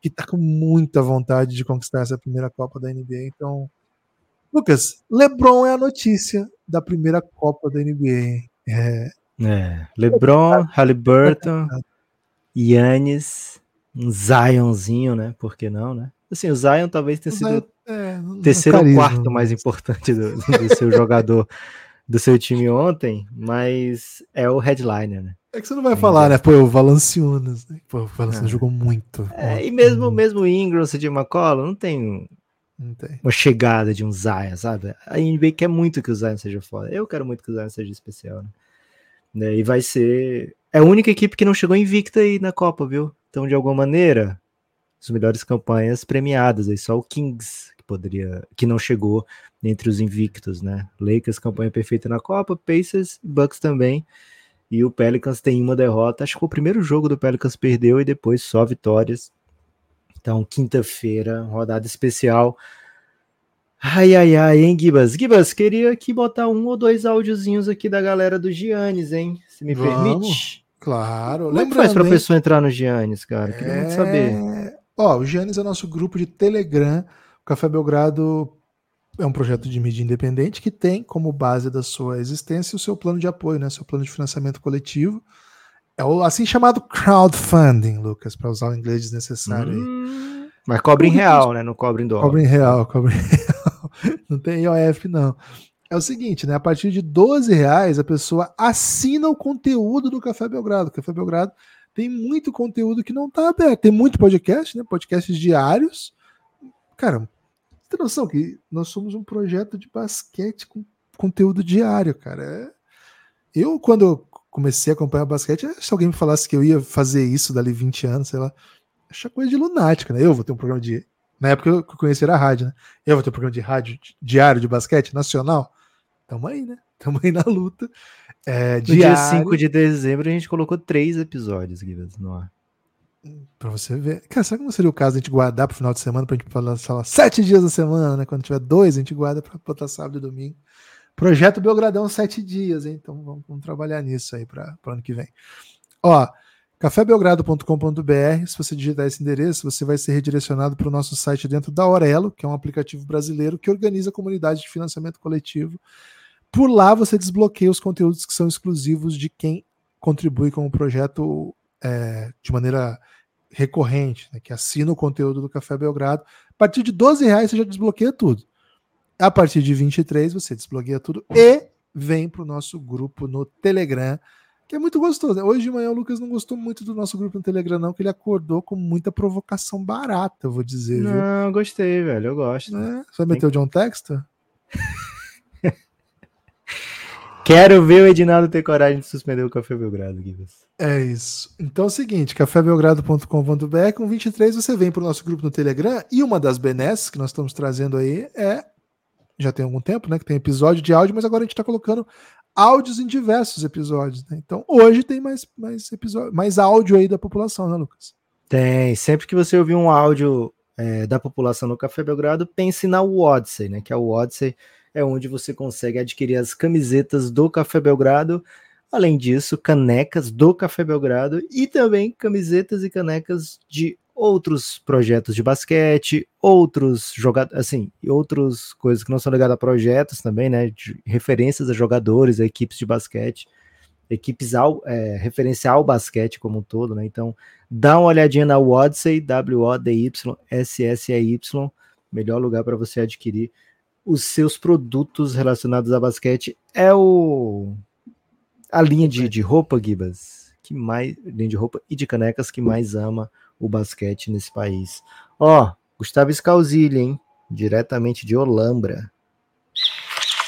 Speaker 2: que tá com muita vontade de conquistar essa primeira Copa da NBA. Então, Lucas, LeBron é a notícia da primeira Copa da NBA.
Speaker 3: É, é LeBron, Halliburton, Yannis, um Zionzinho, né? Por que não, né? Assim, o Zion talvez tenha sido é, terceiro ou quarto mais importante do, do seu jogador [laughs] do seu time ontem, mas é o headliner, né?
Speaker 2: É que você não vai falar, né? Pô, o Valanciunas, né? Pô, o Valanciunas ah. jogou muito.
Speaker 3: É, e mesmo, mesmo o Ingram, o de McCollum, não tem, não tem uma chegada de um Zion, sabe? A NBA quer muito que o Zion seja foda. Eu quero muito que o Zion seja especial, né? né? E vai ser... É a única equipe que não chegou invicta aí na Copa, viu? Então, de alguma maneira, as melhores campanhas premiadas aí, só o Kings que poderia, que não chegou entre os invictos, né? Lakers campanha perfeita na Copa, Pacers, Bucks também. E o Pelicans tem uma derrota. Acho que o primeiro jogo do Pelicans perdeu e depois só vitórias. Então, quinta-feira, rodada especial. Ai, ai, ai, hein, Gibas? Gibas, queria aqui botar um ou dois áudiozinhos aqui da galera do Giannis, hein? Se me Vamos. permite.
Speaker 2: Claro.
Speaker 3: Como é que faz pra hein? pessoa entrar no Giannis, cara? Queria é... muito saber.
Speaker 2: Ó, o Giannis é nosso grupo de Telegram. Café Belgrado é um projeto de mídia independente que tem como base da sua existência o seu plano de apoio, né? Seu plano de financiamento coletivo. É o assim chamado crowdfunding, Lucas, para usar o inglês desnecessário
Speaker 3: hum. Mas cobre em real, né? Não cobre em dólar.
Speaker 2: Cobre em real, cobre em real. [laughs] Não tem IOF, não. É o seguinte, né? A partir de 12 reais a pessoa assina o conteúdo do Café Belgrado. O Café Belgrado tem muito conteúdo que não está aberto. Tem muito podcast, né? Podcasts diários. Cara, tem noção que nós somos um projeto de basquete com conteúdo diário, cara. É... Eu, quando comecei a acompanhar basquete, se alguém me falasse que eu ia fazer isso dali 20 anos, sei lá, achar coisa de lunática, né? Eu vou ter um programa de. Na época eu conheci a rádio, né? Eu vou ter um programa de rádio diário de basquete nacional. Tamo aí, né? [laughs] Tamo aí na luta.
Speaker 3: É, no diário... dia 5 de dezembro a gente colocou três episódios, Guilherme, no ar.
Speaker 2: Pra você ver. Cara, será que não seria o caso de a gente guardar pro final de semana pra gente lançar lá sete dias da semana, né? Quando tiver dois, a gente guarda pra botar sábado e domingo. Projeto Belgradão, sete dias, hein? Então vamos, vamos trabalhar nisso aí para o ano que vem. Ó, cafébelgrado.com.br. Se você digitar esse endereço, você vai ser redirecionado para o nosso site dentro da Aurelo, que é um aplicativo brasileiro que organiza comunidades de financiamento coletivo. Por lá você desbloqueia os conteúdos que são exclusivos de quem contribui com o projeto é, de maneira recorrente, né, que assina o conteúdo do Café Belgrado. A partir de 12 reais você já desbloqueia tudo. A partir de 23 você desbloqueia tudo e vem para o nosso grupo no Telegram, que é muito gostoso. Hoje de manhã o Lucas não gostou muito do nosso grupo no Telegram, não, que ele acordou com muita provocação barata, eu vou dizer.
Speaker 3: Não, viu? gostei, velho, eu gosto.
Speaker 2: É? Você vai meter Tem... o John Textor? [laughs]
Speaker 3: Quero ver o Edinaldo ter coragem de suspender o Café Belgrado, Guilherme.
Speaker 2: É isso. Então é o seguinte, cafébelgrado.com.br, com 23 você vem para o nosso grupo no Telegram e uma das benesses que nós estamos trazendo aí é, já tem algum tempo, né, que tem episódio de áudio, mas agora a gente está colocando áudios em diversos episódios, né? Então hoje tem mais, mais episódio, mais áudio aí da população, né, Lucas?
Speaker 3: Tem. Sempre que você ouvir um áudio é, da população no Café Belgrado, pense na Odyssey, né, que é o Odyssey é onde você consegue adquirir as camisetas do Café Belgrado. Além disso, canecas do Café Belgrado e também camisetas e canecas de outros projetos de basquete, outros jogadores, assim, outras coisas que não são ligadas a projetos também, né? De referências a jogadores, a equipes de basquete, equipes ao, é, referencial ao basquete como um todo, né? Então, dá uma olhadinha na Wodsey, W-O-D-Y-S-S-E-Y, melhor lugar para você adquirir os seus produtos relacionados a basquete é o a linha de, de roupa, Gibas, que mais linha de roupa e de canecas que mais ama o basquete nesse país. Ó, Gustavo Scalzilli, hein? Diretamente de Olambra.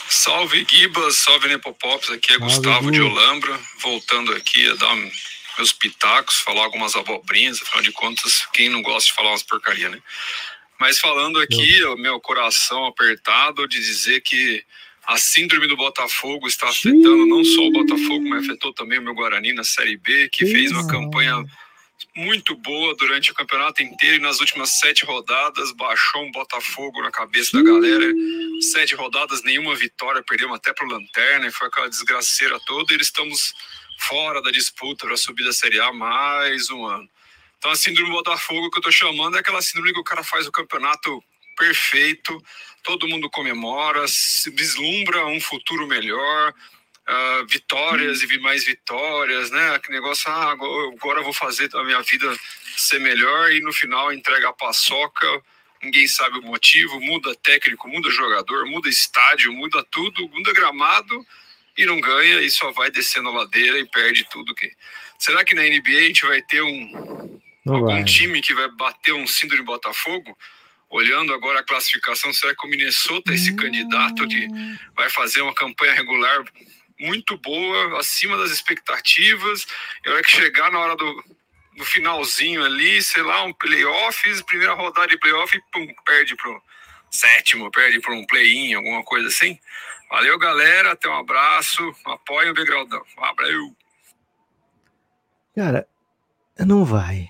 Speaker 4: Salve Gibas, salve Nepopops, aqui é salve, Gustavo de Olambra, voltando aqui a dar meus pitacos, falar algumas abobrinhas, afinal de contas, quem não gosta de falar umas porcaria, né? Mas falando aqui, o meu coração apertado de dizer que a síndrome do Botafogo está afetando não só o Botafogo, mas afetou também o meu Guarani na Série B, que fez uma campanha muito boa durante o campeonato inteiro e nas últimas sete rodadas baixou um Botafogo na cabeça da galera. Sete rodadas, nenhuma vitória, perdemos até para o Lanterna, e foi aquela desgraceira toda. E eles estamos fora da disputa para subir da Série A mais um ano. Então a síndrome do Botafogo que eu tô chamando é aquela síndrome que o cara faz o campeonato perfeito, todo mundo comemora, vislumbra um futuro melhor, uh, vitórias hum. e mais vitórias, né? Que negócio, ah, agora eu vou fazer a minha vida ser melhor e no final entrega a paçoca, ninguém sabe o motivo, muda técnico, muda jogador, muda estádio, muda tudo, muda gramado e não ganha e só vai descendo a ladeira e perde tudo que. Será que na NBA a gente vai ter um não algum vai. time que vai bater um síndrome Botafogo, olhando agora a classificação, será que o Minnesota esse hum. candidato que vai fazer uma campanha regular muito boa, acima das expectativas, e a hora que chegar na hora do, do finalzinho ali, sei lá, um playoffs, primeira rodada de playoff, pum, perde pro sétimo, perde para um play-in, alguma coisa assim. Valeu, galera, até um abraço, apoiem o Begraldão. Valeu!
Speaker 3: Cara, não vai.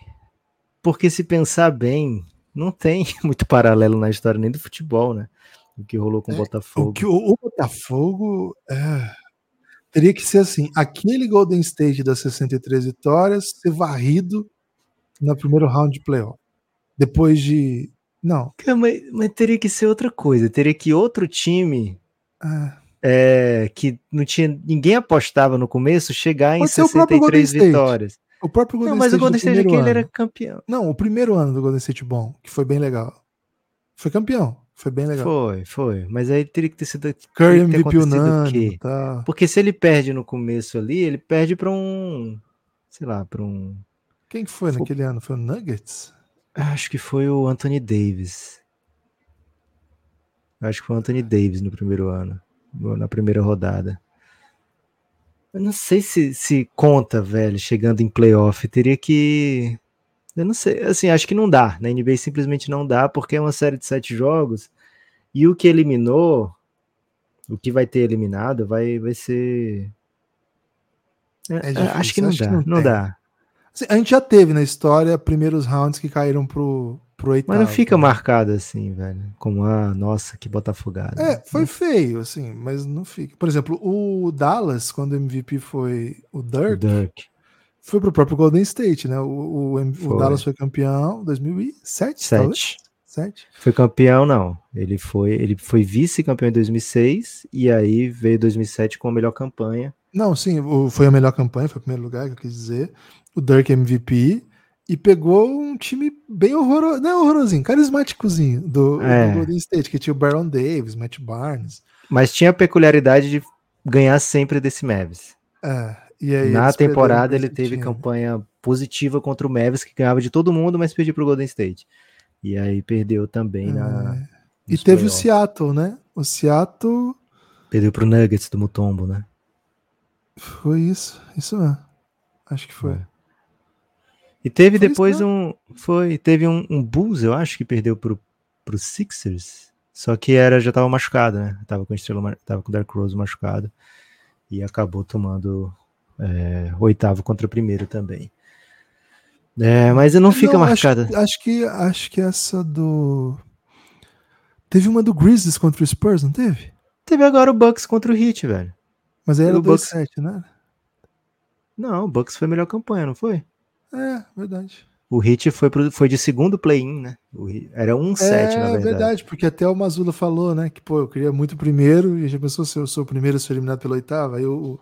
Speaker 3: Porque se pensar bem, não tem [laughs] muito paralelo na história nem do futebol, né? O que rolou com o é, Botafogo.
Speaker 2: O, que, o, o Botafogo é, teria que ser assim: aquele Golden State das 63 vitórias ser varrido no primeiro round de playoff. Depois de. Não.
Speaker 3: Mas, mas, teria que ser outra coisa. Teria que outro time.
Speaker 2: Ah.
Speaker 3: É, que não tinha ninguém apostava no começo chegar Pode em 63 vitórias.
Speaker 2: O próprio Golden
Speaker 3: Não, mas
Speaker 2: State
Speaker 3: o Golden State aqui ele era campeão.
Speaker 2: Não, o primeiro ano do Golden State bom, que foi bem legal. Foi campeão. Foi bem legal.
Speaker 3: Foi, foi. Mas aí teria que ter sido.
Speaker 2: Curry MVP unânime. Tá.
Speaker 3: Porque se ele perde no começo ali, ele perde para um. Sei lá, para um.
Speaker 2: Quem que foi, foi naquele ano? Foi o Nuggets?
Speaker 3: Acho que foi o Anthony Davis. Acho que foi o Anthony Davis no primeiro ano. Na primeira rodada. Eu não sei se, se conta, velho, chegando em playoff. Teria que eu não sei, assim, acho que não dá. Na NBA simplesmente não dá, porque é uma série de sete jogos. E o que eliminou, o que vai ter eliminado, vai, vai ser. É, é, é difícil, acho que não acho dá. Que não, não dá.
Speaker 2: Assim, a gente já teve na história primeiros rounds que caíram pro, pro oitavo.
Speaker 3: Mas não fica né? marcado assim, velho. Como, ah, nossa, que botafogada.
Speaker 2: É, foi feio, assim, mas não fica. Por exemplo, o Dallas, quando o MVP foi o Dirk. Dirk foi pro próprio Golden State, né? O, o, o Dallas foi campeão em 2007, Sete.
Speaker 3: Sete. Foi campeão, não. Ele foi, ele foi vice-campeão em 2006 e aí veio 2007 com a melhor campanha.
Speaker 2: Não, sim, foi a melhor campanha, foi o primeiro lugar que eu quis dizer. O Dirk MVP e pegou um time bem horroroso, não é horrorosinho, carismáticozinho do, é. do Golden State, que tinha o Baron Davis, Matt Barnes.
Speaker 3: Mas tinha a peculiaridade de ganhar sempre desse Mavis.
Speaker 2: É,
Speaker 3: Na temporada ele teve campanha positiva contra o Mavis, que ganhava de todo mundo, mas perdeu para o Golden State. E aí perdeu também é. na.
Speaker 2: E teve o Seattle, né? O Seattle.
Speaker 3: Perdeu para o Nuggets do Mutombo, né?
Speaker 2: Foi isso, isso é. Acho que foi. É.
Speaker 3: E teve foi depois isso, um. Foi. Teve um, um Bulls, eu acho, que perdeu pro, pro Sixers. Só que era, já tava machucado, né? Tava com estrela, tava com o Dark Rose machucado. E acabou tomando é, oitavo contra o primeiro também. É, mas não fica não, marcada.
Speaker 2: Acho, acho, que acho que essa do teve uma do Grizzlies contra o Spurs, não teve?
Speaker 3: Teve agora o Bucks contra o Heat, velho.
Speaker 2: Mas aí era o Bucks 7, né?
Speaker 3: Não, o Bucks foi a melhor campanha, não foi?
Speaker 2: É, verdade.
Speaker 3: O Heat foi, pro, foi de segundo play-in, né? era um 7 é, na verdade. É verdade,
Speaker 2: porque até o Mazula falou, né? Que, pô, eu queria muito o primeiro, e já pensou se eu sou o primeiro a ser eliminado pelo oitavo. Aí o,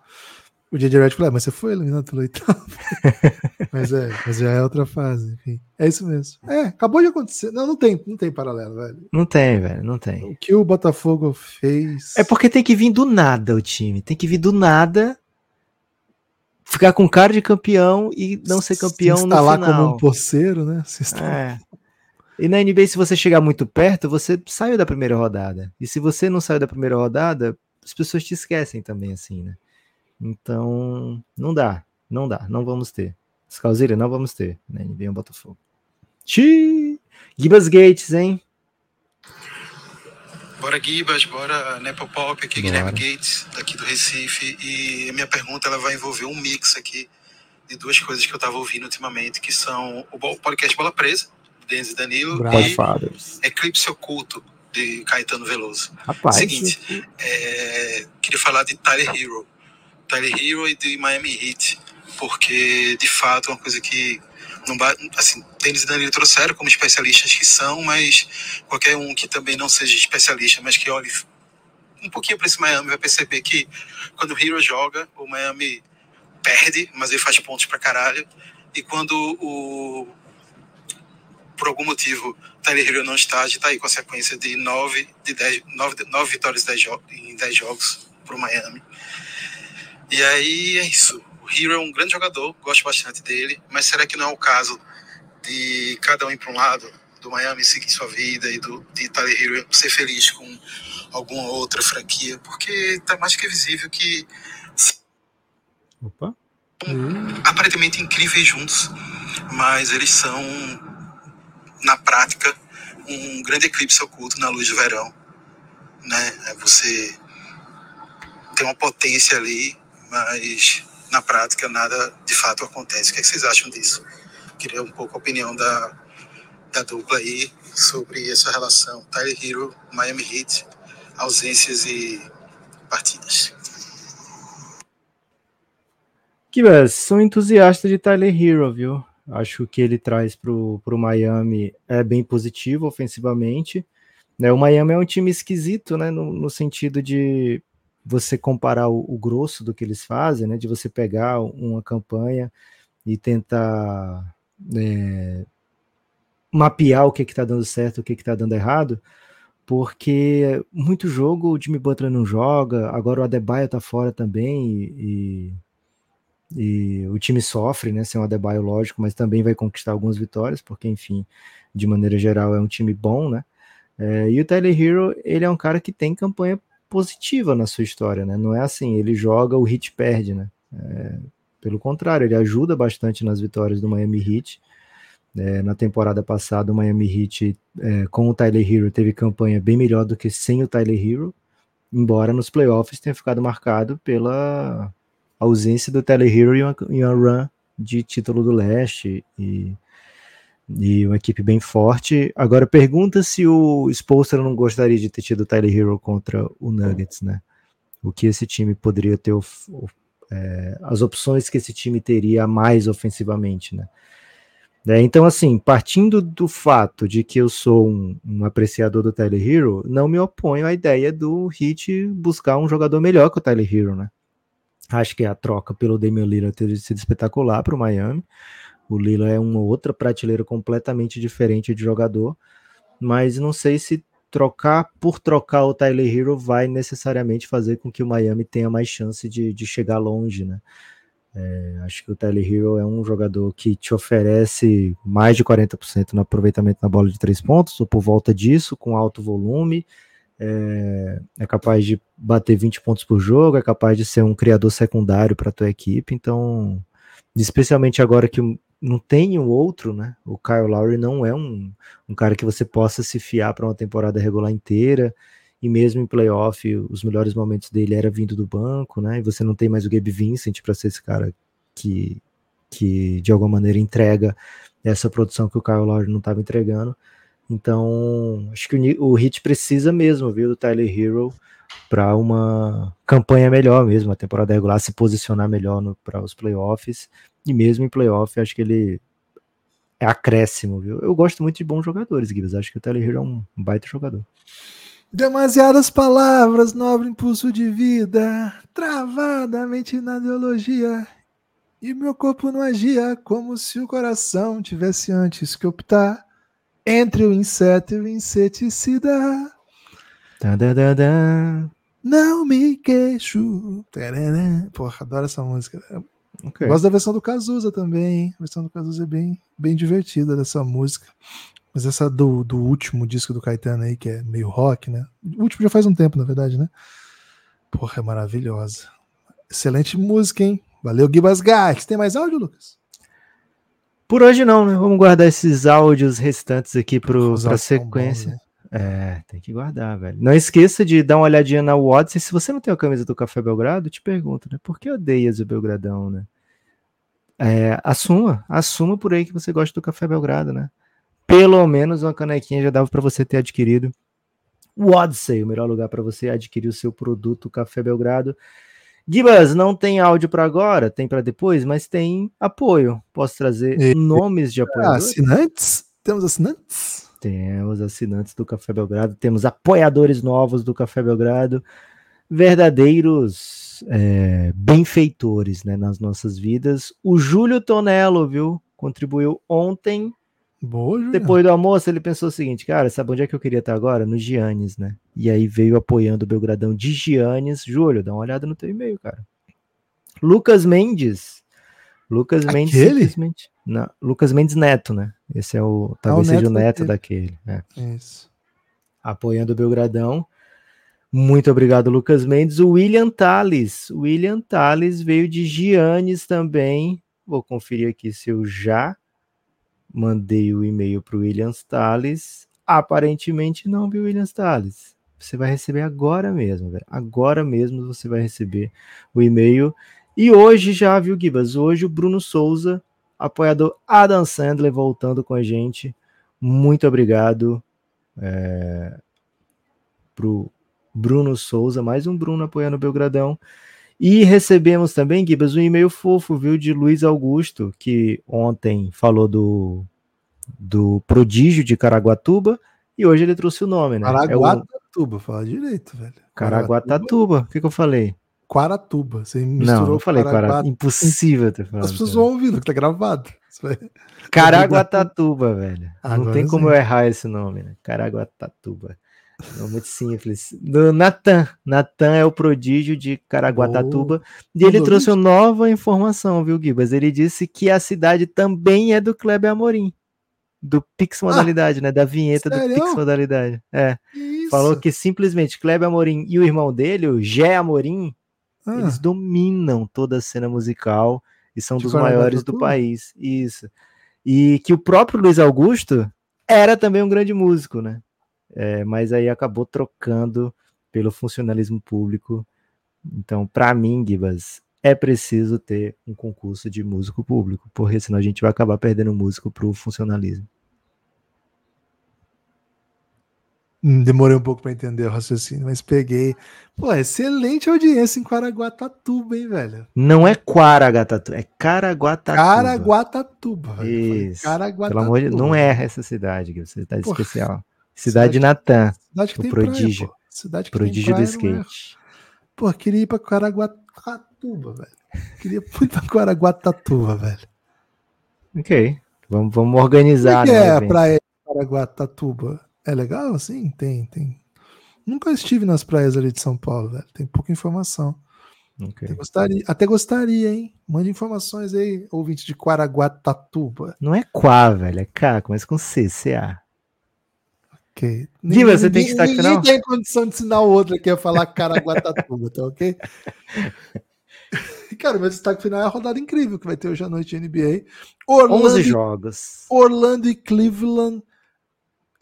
Speaker 2: o JJ Redd falou, ah, mas você foi eliminado pelo oitavo. [laughs] mas é, mas já é outra fase, enfim. É isso mesmo. É, acabou de acontecer. Não, não tem, não tem paralelo, velho.
Speaker 3: Não tem, velho, não tem.
Speaker 2: O que o Botafogo fez.
Speaker 3: É porque tem que vir do nada o time. Tem que vir do nada. Ficar com cara de campeão e não ser campeão se instalar no final. como
Speaker 2: um poceiro, né? Se
Speaker 3: é. E na NBA, se você chegar muito perto, você saiu da primeira rodada. E se você não saiu da primeira rodada, as pessoas te esquecem também, assim, né? Então, não dá, não dá, não vamos ter. Scalzira, não vamos ter, né? NBA o Botafogo. Xiii! Gibas Gates, hein?
Speaker 5: Bora Gibas, bora Nepopop, aqui bora. Guilherme Gates, daqui do Recife. E a minha pergunta ela vai envolver um mix aqui de duas coisas que eu estava ouvindo ultimamente, que são o podcast Bola Presa, de Denis Danilo,
Speaker 3: Bravo.
Speaker 5: e Eclipse Oculto, de Caetano Veloso.
Speaker 3: Rapaz.
Speaker 5: Seguinte, é, queria falar de Tyler Hero. Tyler Hero e de Miami Heat, porque de fato é uma coisa que não assim, Denis e Danilo trouxeram como especialistas que são, mas qualquer um que também não seja especialista, mas que olhe um pouquinho para esse Miami vai perceber que quando o Hero joga, o Miami perde, mas ele faz pontos para caralho. E quando o por algum motivo Tyler Hero não está, a gente tá aí com a sequência de 9 de 10 9, 9 vitórias em 10 jogos para o Miami. E aí é isso. O Hero é um grande jogador, gosto bastante dele, mas será que não é o caso de cada um ir para um lado, do Miami seguir sua vida e do, de Tyler Hero ser feliz com alguma outra franquia? Porque tá mais que visível que.
Speaker 3: Opa.
Speaker 5: aparentemente incríveis juntos, mas eles são, na prática, um grande eclipse oculto na luz do verão. Né? É você tem uma potência ali mas na prática nada de fato acontece. O que, é que vocês acham disso? Queria um pouco a opinião da, da dupla aí sobre essa relação Tyler Hero, Miami Heat, ausências e partidas.
Speaker 3: Que sou entusiasta de Tyler Hero, viu? Acho que ele traz para o Miami é bem positivo ofensivamente. Né? O Miami é um time esquisito, né? No, no sentido de você comparar o, o, grosso do que eles fazem, né? De você pegar uma campanha e tentar é, mapear o que está dando certo, o que está dando errado, porque muito jogo o Jimmy Butler não joga, agora o Adebayo está fora também e, e, o time sofre, né? Sem o Adebayo, lógico, mas também vai conquistar algumas vitórias, porque enfim, de maneira geral é um time bom, né? É, e o Tyler Hero, ele é um cara que tem campanha positiva na sua história, né? Não é assim, ele joga, o Hit perde, né? É, pelo contrário, ele ajuda bastante nas vitórias do Miami Heat. É, na temporada passada, o Miami Heat, é, com o Tyler Hero, teve campanha bem melhor do que sem o Tyler Hero, embora nos playoffs tenha ficado marcado pela ausência do Tyler Hero em uma, uma run de título do leste e e uma equipe bem forte. Agora pergunta se o Spolster não gostaria de ter tido o Tyler Hero contra o Nuggets, né? O que esse time poderia ter, é, as opções que esse time teria mais ofensivamente, né? É, então, assim, partindo do fato de que eu sou um, um, apreciador do Tyler Hero, não me oponho à ideia do Heat buscar um jogador melhor que o Tyler Hero, né? Acho que a troca pelo Damian Lillard teria sido espetacular para o Miami. O Lila é uma outra prateleira completamente diferente de jogador, mas não sei se trocar por trocar o Tyler Hero vai necessariamente fazer com que o Miami tenha mais chance de, de chegar longe, né? É, acho que o Tyler Hero é um jogador que te oferece mais de 40% no aproveitamento na bola de três pontos, ou por volta disso, com alto volume. É, é, capaz de bater 20 pontos por jogo, é capaz de ser um criador secundário para a tua equipe. Então, especialmente agora que não tem um outro, né? O Kyle Lowry não é um, um cara que você possa se fiar para uma temporada regular inteira. E mesmo em playoff, os melhores momentos dele era vindo do banco, né? E você não tem mais o Gabe Vincent para ser esse cara que, que de alguma maneira entrega essa produção que o Kyle Lowry não estava entregando. Então, acho que o, o Hit precisa mesmo, viu, do Tyler Hero para uma campanha melhor mesmo, a temporada regular se posicionar melhor para os playoffs e mesmo em playoff, acho que ele é acréscimo, viu? Eu gosto muito de bons jogadores, Gibbs. Acho que o Tyler Hero é um baita jogador.
Speaker 2: Demasiadas palavras, nobre impulso de vida, travadamente na ideologia. E meu corpo não agia como se o coração tivesse antes que optar entre o inseto e o inseticida.
Speaker 3: Da, da, da, da.
Speaker 2: Não me queixo. Porra, adoro essa música. Okay. Gosto da versão do Cazuza também. A versão do Cazuza é bem, bem divertida dessa música. Mas essa do, do último disco do Caetano aí, que é meio rock, né? O último já faz um tempo, na verdade, né? Porra, é maravilhosa. Excelente música, hein? Valeu, Gibas Gax. Tem mais áudio, Lucas?
Speaker 3: Por hoje não, né? Vamos guardar esses áudios restantes aqui para a sequência. Bons, né? É, tem que guardar, velho. Não esqueça de dar uma olhadinha na Odyssey. Se você não tem a camisa do Café Belgrado, te pergunto, né? Por que odeias o Belgradão, né? É, assuma, assuma por aí que você gosta do Café Belgrado, né? Pelo menos uma canequinha já dava para você ter adquirido. O Odyssey, o melhor lugar para você adquirir o seu produto Café Belgrado. Gibas, não tem áudio para agora, tem para depois, mas tem apoio. Posso trazer e... nomes de apoiadores?
Speaker 2: Assinantes? Temos assinantes?
Speaker 3: Temos assinantes do Café Belgrado, temos apoiadores novos do Café Belgrado, verdadeiros é, benfeitores né, nas nossas vidas. O Júlio Tonello, viu? Contribuiu ontem.
Speaker 2: Boa, Júlio.
Speaker 3: Depois do almoço, ele pensou o seguinte, cara, sabe onde é que eu queria estar agora? No Giannis, né? E aí veio apoiando o Belgradão de Giannis. Júlio, dá uma olhada no teu e-mail, cara. Lucas Mendes. Lucas Aquele? Mendes simplesmente. Não, Lucas Mendes Neto, né? Esse é o. Talvez ah, o seja o neto daquele. Né?
Speaker 2: Isso.
Speaker 3: Apoiando o Belgradão. Muito obrigado, Lucas Mendes. O William Tales. William Tales veio de Giannis também. Vou conferir aqui se eu já mandei o e-mail para o William Tales. Aparentemente não, viu, William Tales? Você vai receber agora mesmo, velho. Agora mesmo você vai receber o e-mail. E hoje já, viu, Gibas? Hoje o Bruno Souza apoiador Adam Sandler voltando com a gente. Muito obrigado é, pro Bruno Souza, mais um Bruno apoiando o Belgradão. E recebemos também, Gibas, um e-mail fofo, viu, de Luiz Augusto, que ontem falou do, do prodígio de Caraguatuba e hoje ele trouxe o nome, né?
Speaker 2: Caraguatatuba, é o... fala direito, velho.
Speaker 3: Caraguatatuba, o que, que eu falei?
Speaker 2: Quaratuba, você
Speaker 3: misturou Não, eu falei Caraguatatuba. Impossível ter falado.
Speaker 2: As pessoas vão ouvindo, que tá gravado.
Speaker 3: Caraguatatuba, velho. Agora Não tem como sim. eu errar esse nome, né? Caraguatatuba. É muito simples. Do Natan. Natan é o prodígio de Caraguatatuba. Oh, e ele trouxe uma nova informação, viu, Gibas? Ele disse que a cidade também é do Kleber Amorim. Do Pix ah, Modalidade, ah, né? Da vinheta sério? do Pix Modalidade. É. Falou que simplesmente Kleber Amorim e o irmão dele, o Gé Amorim, ah. eles dominam toda a cena musical e são de dos maiores do país. Isso. E que o próprio Luiz Augusto era também um grande músico, né? é, mas aí acabou trocando pelo funcionalismo público. Então, para mim, Gibas, é preciso ter um concurso de músico público, porque senão a gente vai acabar perdendo músico para o funcionalismo.
Speaker 2: Hum, demorei um pouco para entender o raciocínio, mas peguei. Pô, excelente audiência em Caraguatatuba, hein, velho?
Speaker 3: Não é Quaraguatatuba, é Caraguatatuba.
Speaker 2: Caraguatatuba.
Speaker 3: Velho. Isso. Caraguatatuba. Pelo amor de Deus, não é essa cidade, que você tá de especial. Cidade, Natan. Cidade que o tem prodígio. Praia, cidade que prodígio praia, do skate. É...
Speaker 2: Pô, queria ir pra Caraguatatuba, velho. Queria ir pra Caraguatatuba, velho.
Speaker 3: Ok. Vamos, vamos organizar.
Speaker 2: O que, né, é a praia de Caraguatatuba? É legal, assim? Tem, tem. Nunca estive nas praias ali de São Paulo, velho. Tem pouca informação. Okay. Até, gostaria, até gostaria, hein? Mande informações aí, ouvinte de Caraguatatuba.
Speaker 3: Não é Quá, velho, é K, começa com C, C-A.
Speaker 2: Ok.
Speaker 3: Diva, você tem destaque
Speaker 2: final? Ninguém tem condição de ensinar o outro aqui a falar Caraguatatuba, [laughs] tá ok? Cara, meu destaque final é a rodada incrível que vai ter hoje à noite NBA.
Speaker 3: Orlando, 11 jogos.
Speaker 2: Orlando e Cleveland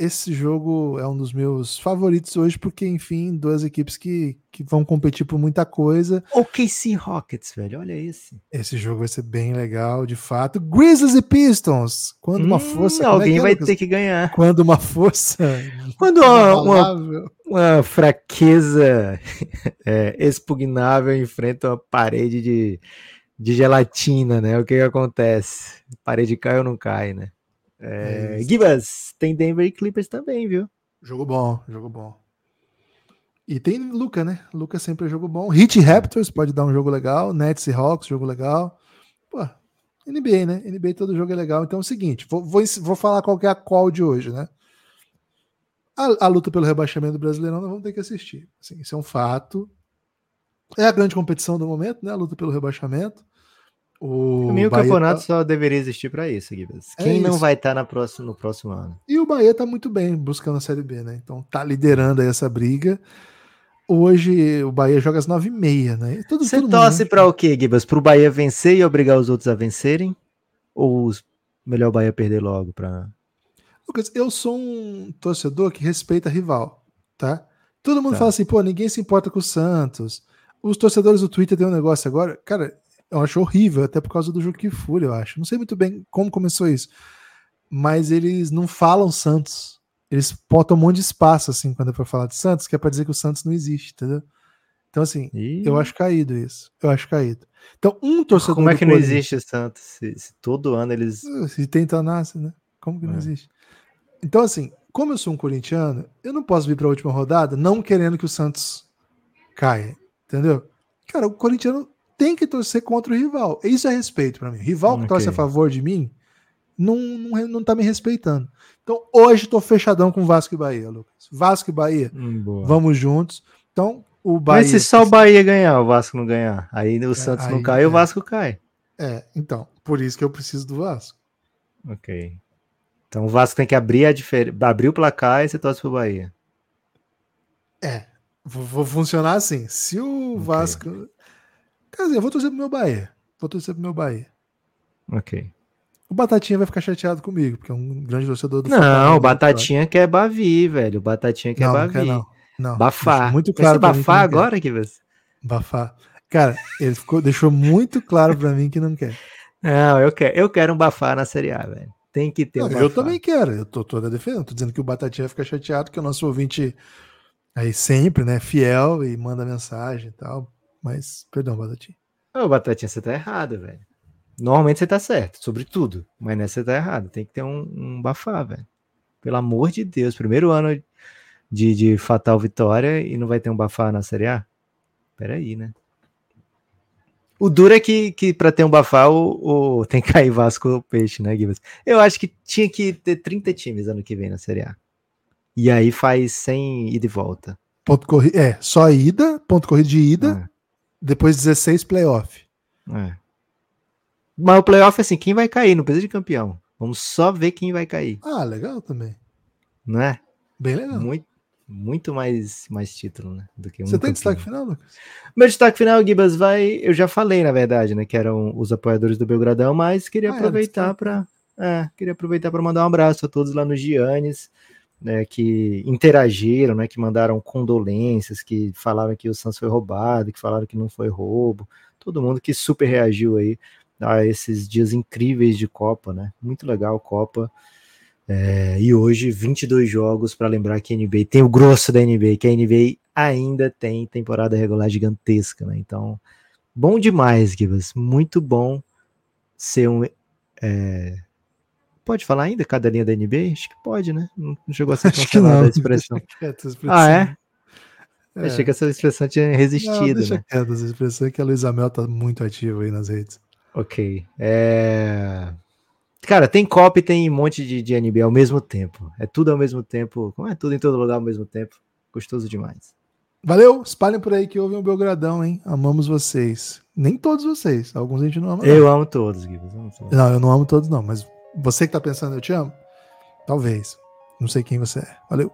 Speaker 2: esse jogo é um dos meus favoritos hoje, porque, enfim, duas equipes que, que vão competir por muita coisa.
Speaker 3: O KC Rockets, velho, olha esse.
Speaker 2: Esse jogo vai ser bem legal, de fato. Grizzlies e Pistons. Quando uma hum, força.
Speaker 3: Alguém é é, vai Lucas? ter que ganhar.
Speaker 2: Quando uma força. [laughs]
Speaker 3: Quando uma, uma, uma fraqueza [laughs] é, expugnável enfrenta uma parede de, de gelatina, né? O que, que acontece? A parede cai ou não cai, né? É, é Gibas, tem Denver e Clippers também, viu?
Speaker 2: Jogo bom, jogo bom. E tem Luca, né? Luca sempre é jogo bom. Hit Raptors pode dar um jogo legal. Nets e Hawks, jogo legal. Pô, NBA, né? NBA todo jogo é legal. Então é o seguinte, vou, vou, vou falar qual é a call de hoje, né? A, a, luta pelo rebaixamento do Brasileirão nós vamos ter que assistir. Assim, isso é um fato. É a grande competição do momento, né? A luta pelo rebaixamento.
Speaker 3: O Para mim, o campeonato tá... só deveria existir para isso, Guibas. É Quem não vai estar tá próxima, no próximo ano?
Speaker 2: E o Bahia tá muito bem buscando a Série B, né? Então tá liderando aí essa briga. Hoje o Bahia joga às nove e meia, né?
Speaker 3: Tudo, Você torce para o quê, Gibas? Para o Bahia vencer e obrigar os outros a vencerem? Ou melhor o Bahia perder logo? Pra...
Speaker 2: Lucas, eu sou um torcedor que respeita rival, tá? Todo mundo tá. fala assim, pô, ninguém se importa com o Santos. Os torcedores do Twitter têm um negócio agora. Cara, eu acho horrível, até por causa do Juque Fúria, eu acho. Não sei muito bem como começou isso. Mas eles não falam Santos. Eles botam um monte de espaço, assim, quando é pra falar de Santos, que é pra dizer que o Santos não existe, entendeu? Então, assim, Ih. eu acho caído isso. Eu acho caído. Então, um torcedor.
Speaker 3: Como é que não existe Santos? Se, se, todo ano eles.
Speaker 2: Se tenta nascer, né? Como que não é. existe? Então, assim, como eu sou um corintiano, eu não posso vir para a última rodada não querendo que o Santos caia, entendeu? Cara, o corintiano tem que torcer contra o rival. Isso é respeito para mim. Rival que okay. torce a favor de mim não, não, não tá me respeitando. Então, hoje tô fechadão com Vasco e Bahia, Lucas. Vasco e Bahia, hum, vamos juntos. Então, o Bahia.
Speaker 3: Mas se só o Bahia ganhar, o Vasco não ganhar, aí o é, Santos aí, não cai, é. o Vasco cai.
Speaker 2: É, então, por isso que eu preciso do Vasco.
Speaker 3: Ok. Então o Vasco tem que abrir a diferença, abrir o placar e você torce pro Bahia.
Speaker 2: É, vou, vou funcionar assim. Se o okay. Vasco Quer dizer, eu vou torcer pro meu Bahia. Vou torcer pro meu Bahia.
Speaker 3: Ok.
Speaker 2: O Batatinha vai ficar chateado comigo, porque é um grande torcedor do
Speaker 3: Não, o Batatinha quer Bavi, velho. O Batatinha quer não, Bavi. Não, quer não. não. Bafar.
Speaker 2: Muito claro.
Speaker 3: Vai bafar agora, que você.
Speaker 2: Bafar. Cara, ele ficou, deixou muito claro para mim que não quer.
Speaker 3: Não, eu quero, eu quero um bafar na Série A, velho. Tem que ter
Speaker 2: um Eu também quero. Eu tô toda defendendo. Tô dizendo que o Batatinha vai ficar chateado, que o nosso ouvinte aí sempre, né, fiel e manda mensagem e tal Mas, perdão, Batatinha.
Speaker 3: Ô, Batatinha, você tá errado, velho. Normalmente você tá certo, sobre tudo. Mas nessa você tá errado. Tem que ter um, um bafá, velho. Pelo amor de Deus. Primeiro ano de, de fatal vitória e não vai ter um bafá na Série A? Peraí, né? O duro é que, que para ter um bafá, o, o, tem que [laughs] cair Vasco Peixe, né, Gibbs? Eu acho que tinha que ter 30 times ano que vem na Série A. E aí faz sem ida e volta.
Speaker 2: Ponto corrido. É, só ida, ponto corrido de ida, é. Depois 16 playoff.
Speaker 3: É. Mas o playoff, assim, quem vai cair? Não precisa de campeão. Vamos só ver quem vai cair.
Speaker 2: Ah, legal também.
Speaker 3: Não é?
Speaker 2: Bem legal.
Speaker 3: Muito, muito mais, mais título, né?
Speaker 2: Do que um Você tem destaque final, Lucas?
Speaker 3: Meu destaque final, Gibas, vai. Eu já falei, na verdade, né? Que eram os apoiadores do Belgradão, mas queria ah, é, aproveitar para. É, queria aproveitar para mandar um abraço a todos lá no Giannis, né, que interagiram, né, que mandaram condolências, que falaram que o Santos foi roubado, que falaram que não foi roubo, todo mundo que super reagiu aí a esses dias incríveis de Copa, né? Muito legal Copa. É, e hoje, 22 jogos para lembrar que a NBA tem o grosso da NBA, que a NBA ainda tem temporada regular gigantesca, né? Então, bom demais, Gibas. Muito bom ser um. É... Pode falar ainda cada linha da NBA? Acho que pode, né? Não chegou a ser cancelada [laughs] a expressão. Ah, é? é? Achei que essa expressão tinha resistido. Não, deixa né?
Speaker 2: quieto essa expressão é que a Luísa Mel tá muito ativa aí nas redes.
Speaker 3: Ok. É... Cara, tem Copa e tem um monte de, de NBA ao mesmo tempo. É tudo ao mesmo tempo. Como é tudo em todo lugar ao mesmo tempo. Gostoso demais.
Speaker 2: Valeu, espalhem por aí que houve um Belgradão, hein? Amamos vocês. Nem todos vocês, alguns a gente não ama.
Speaker 3: Eu amo todos, Guilherme.
Speaker 2: Não, eu não amo todos, não, mas você que tá pensando, eu te amo? Talvez. Não sei quem você é. Valeu.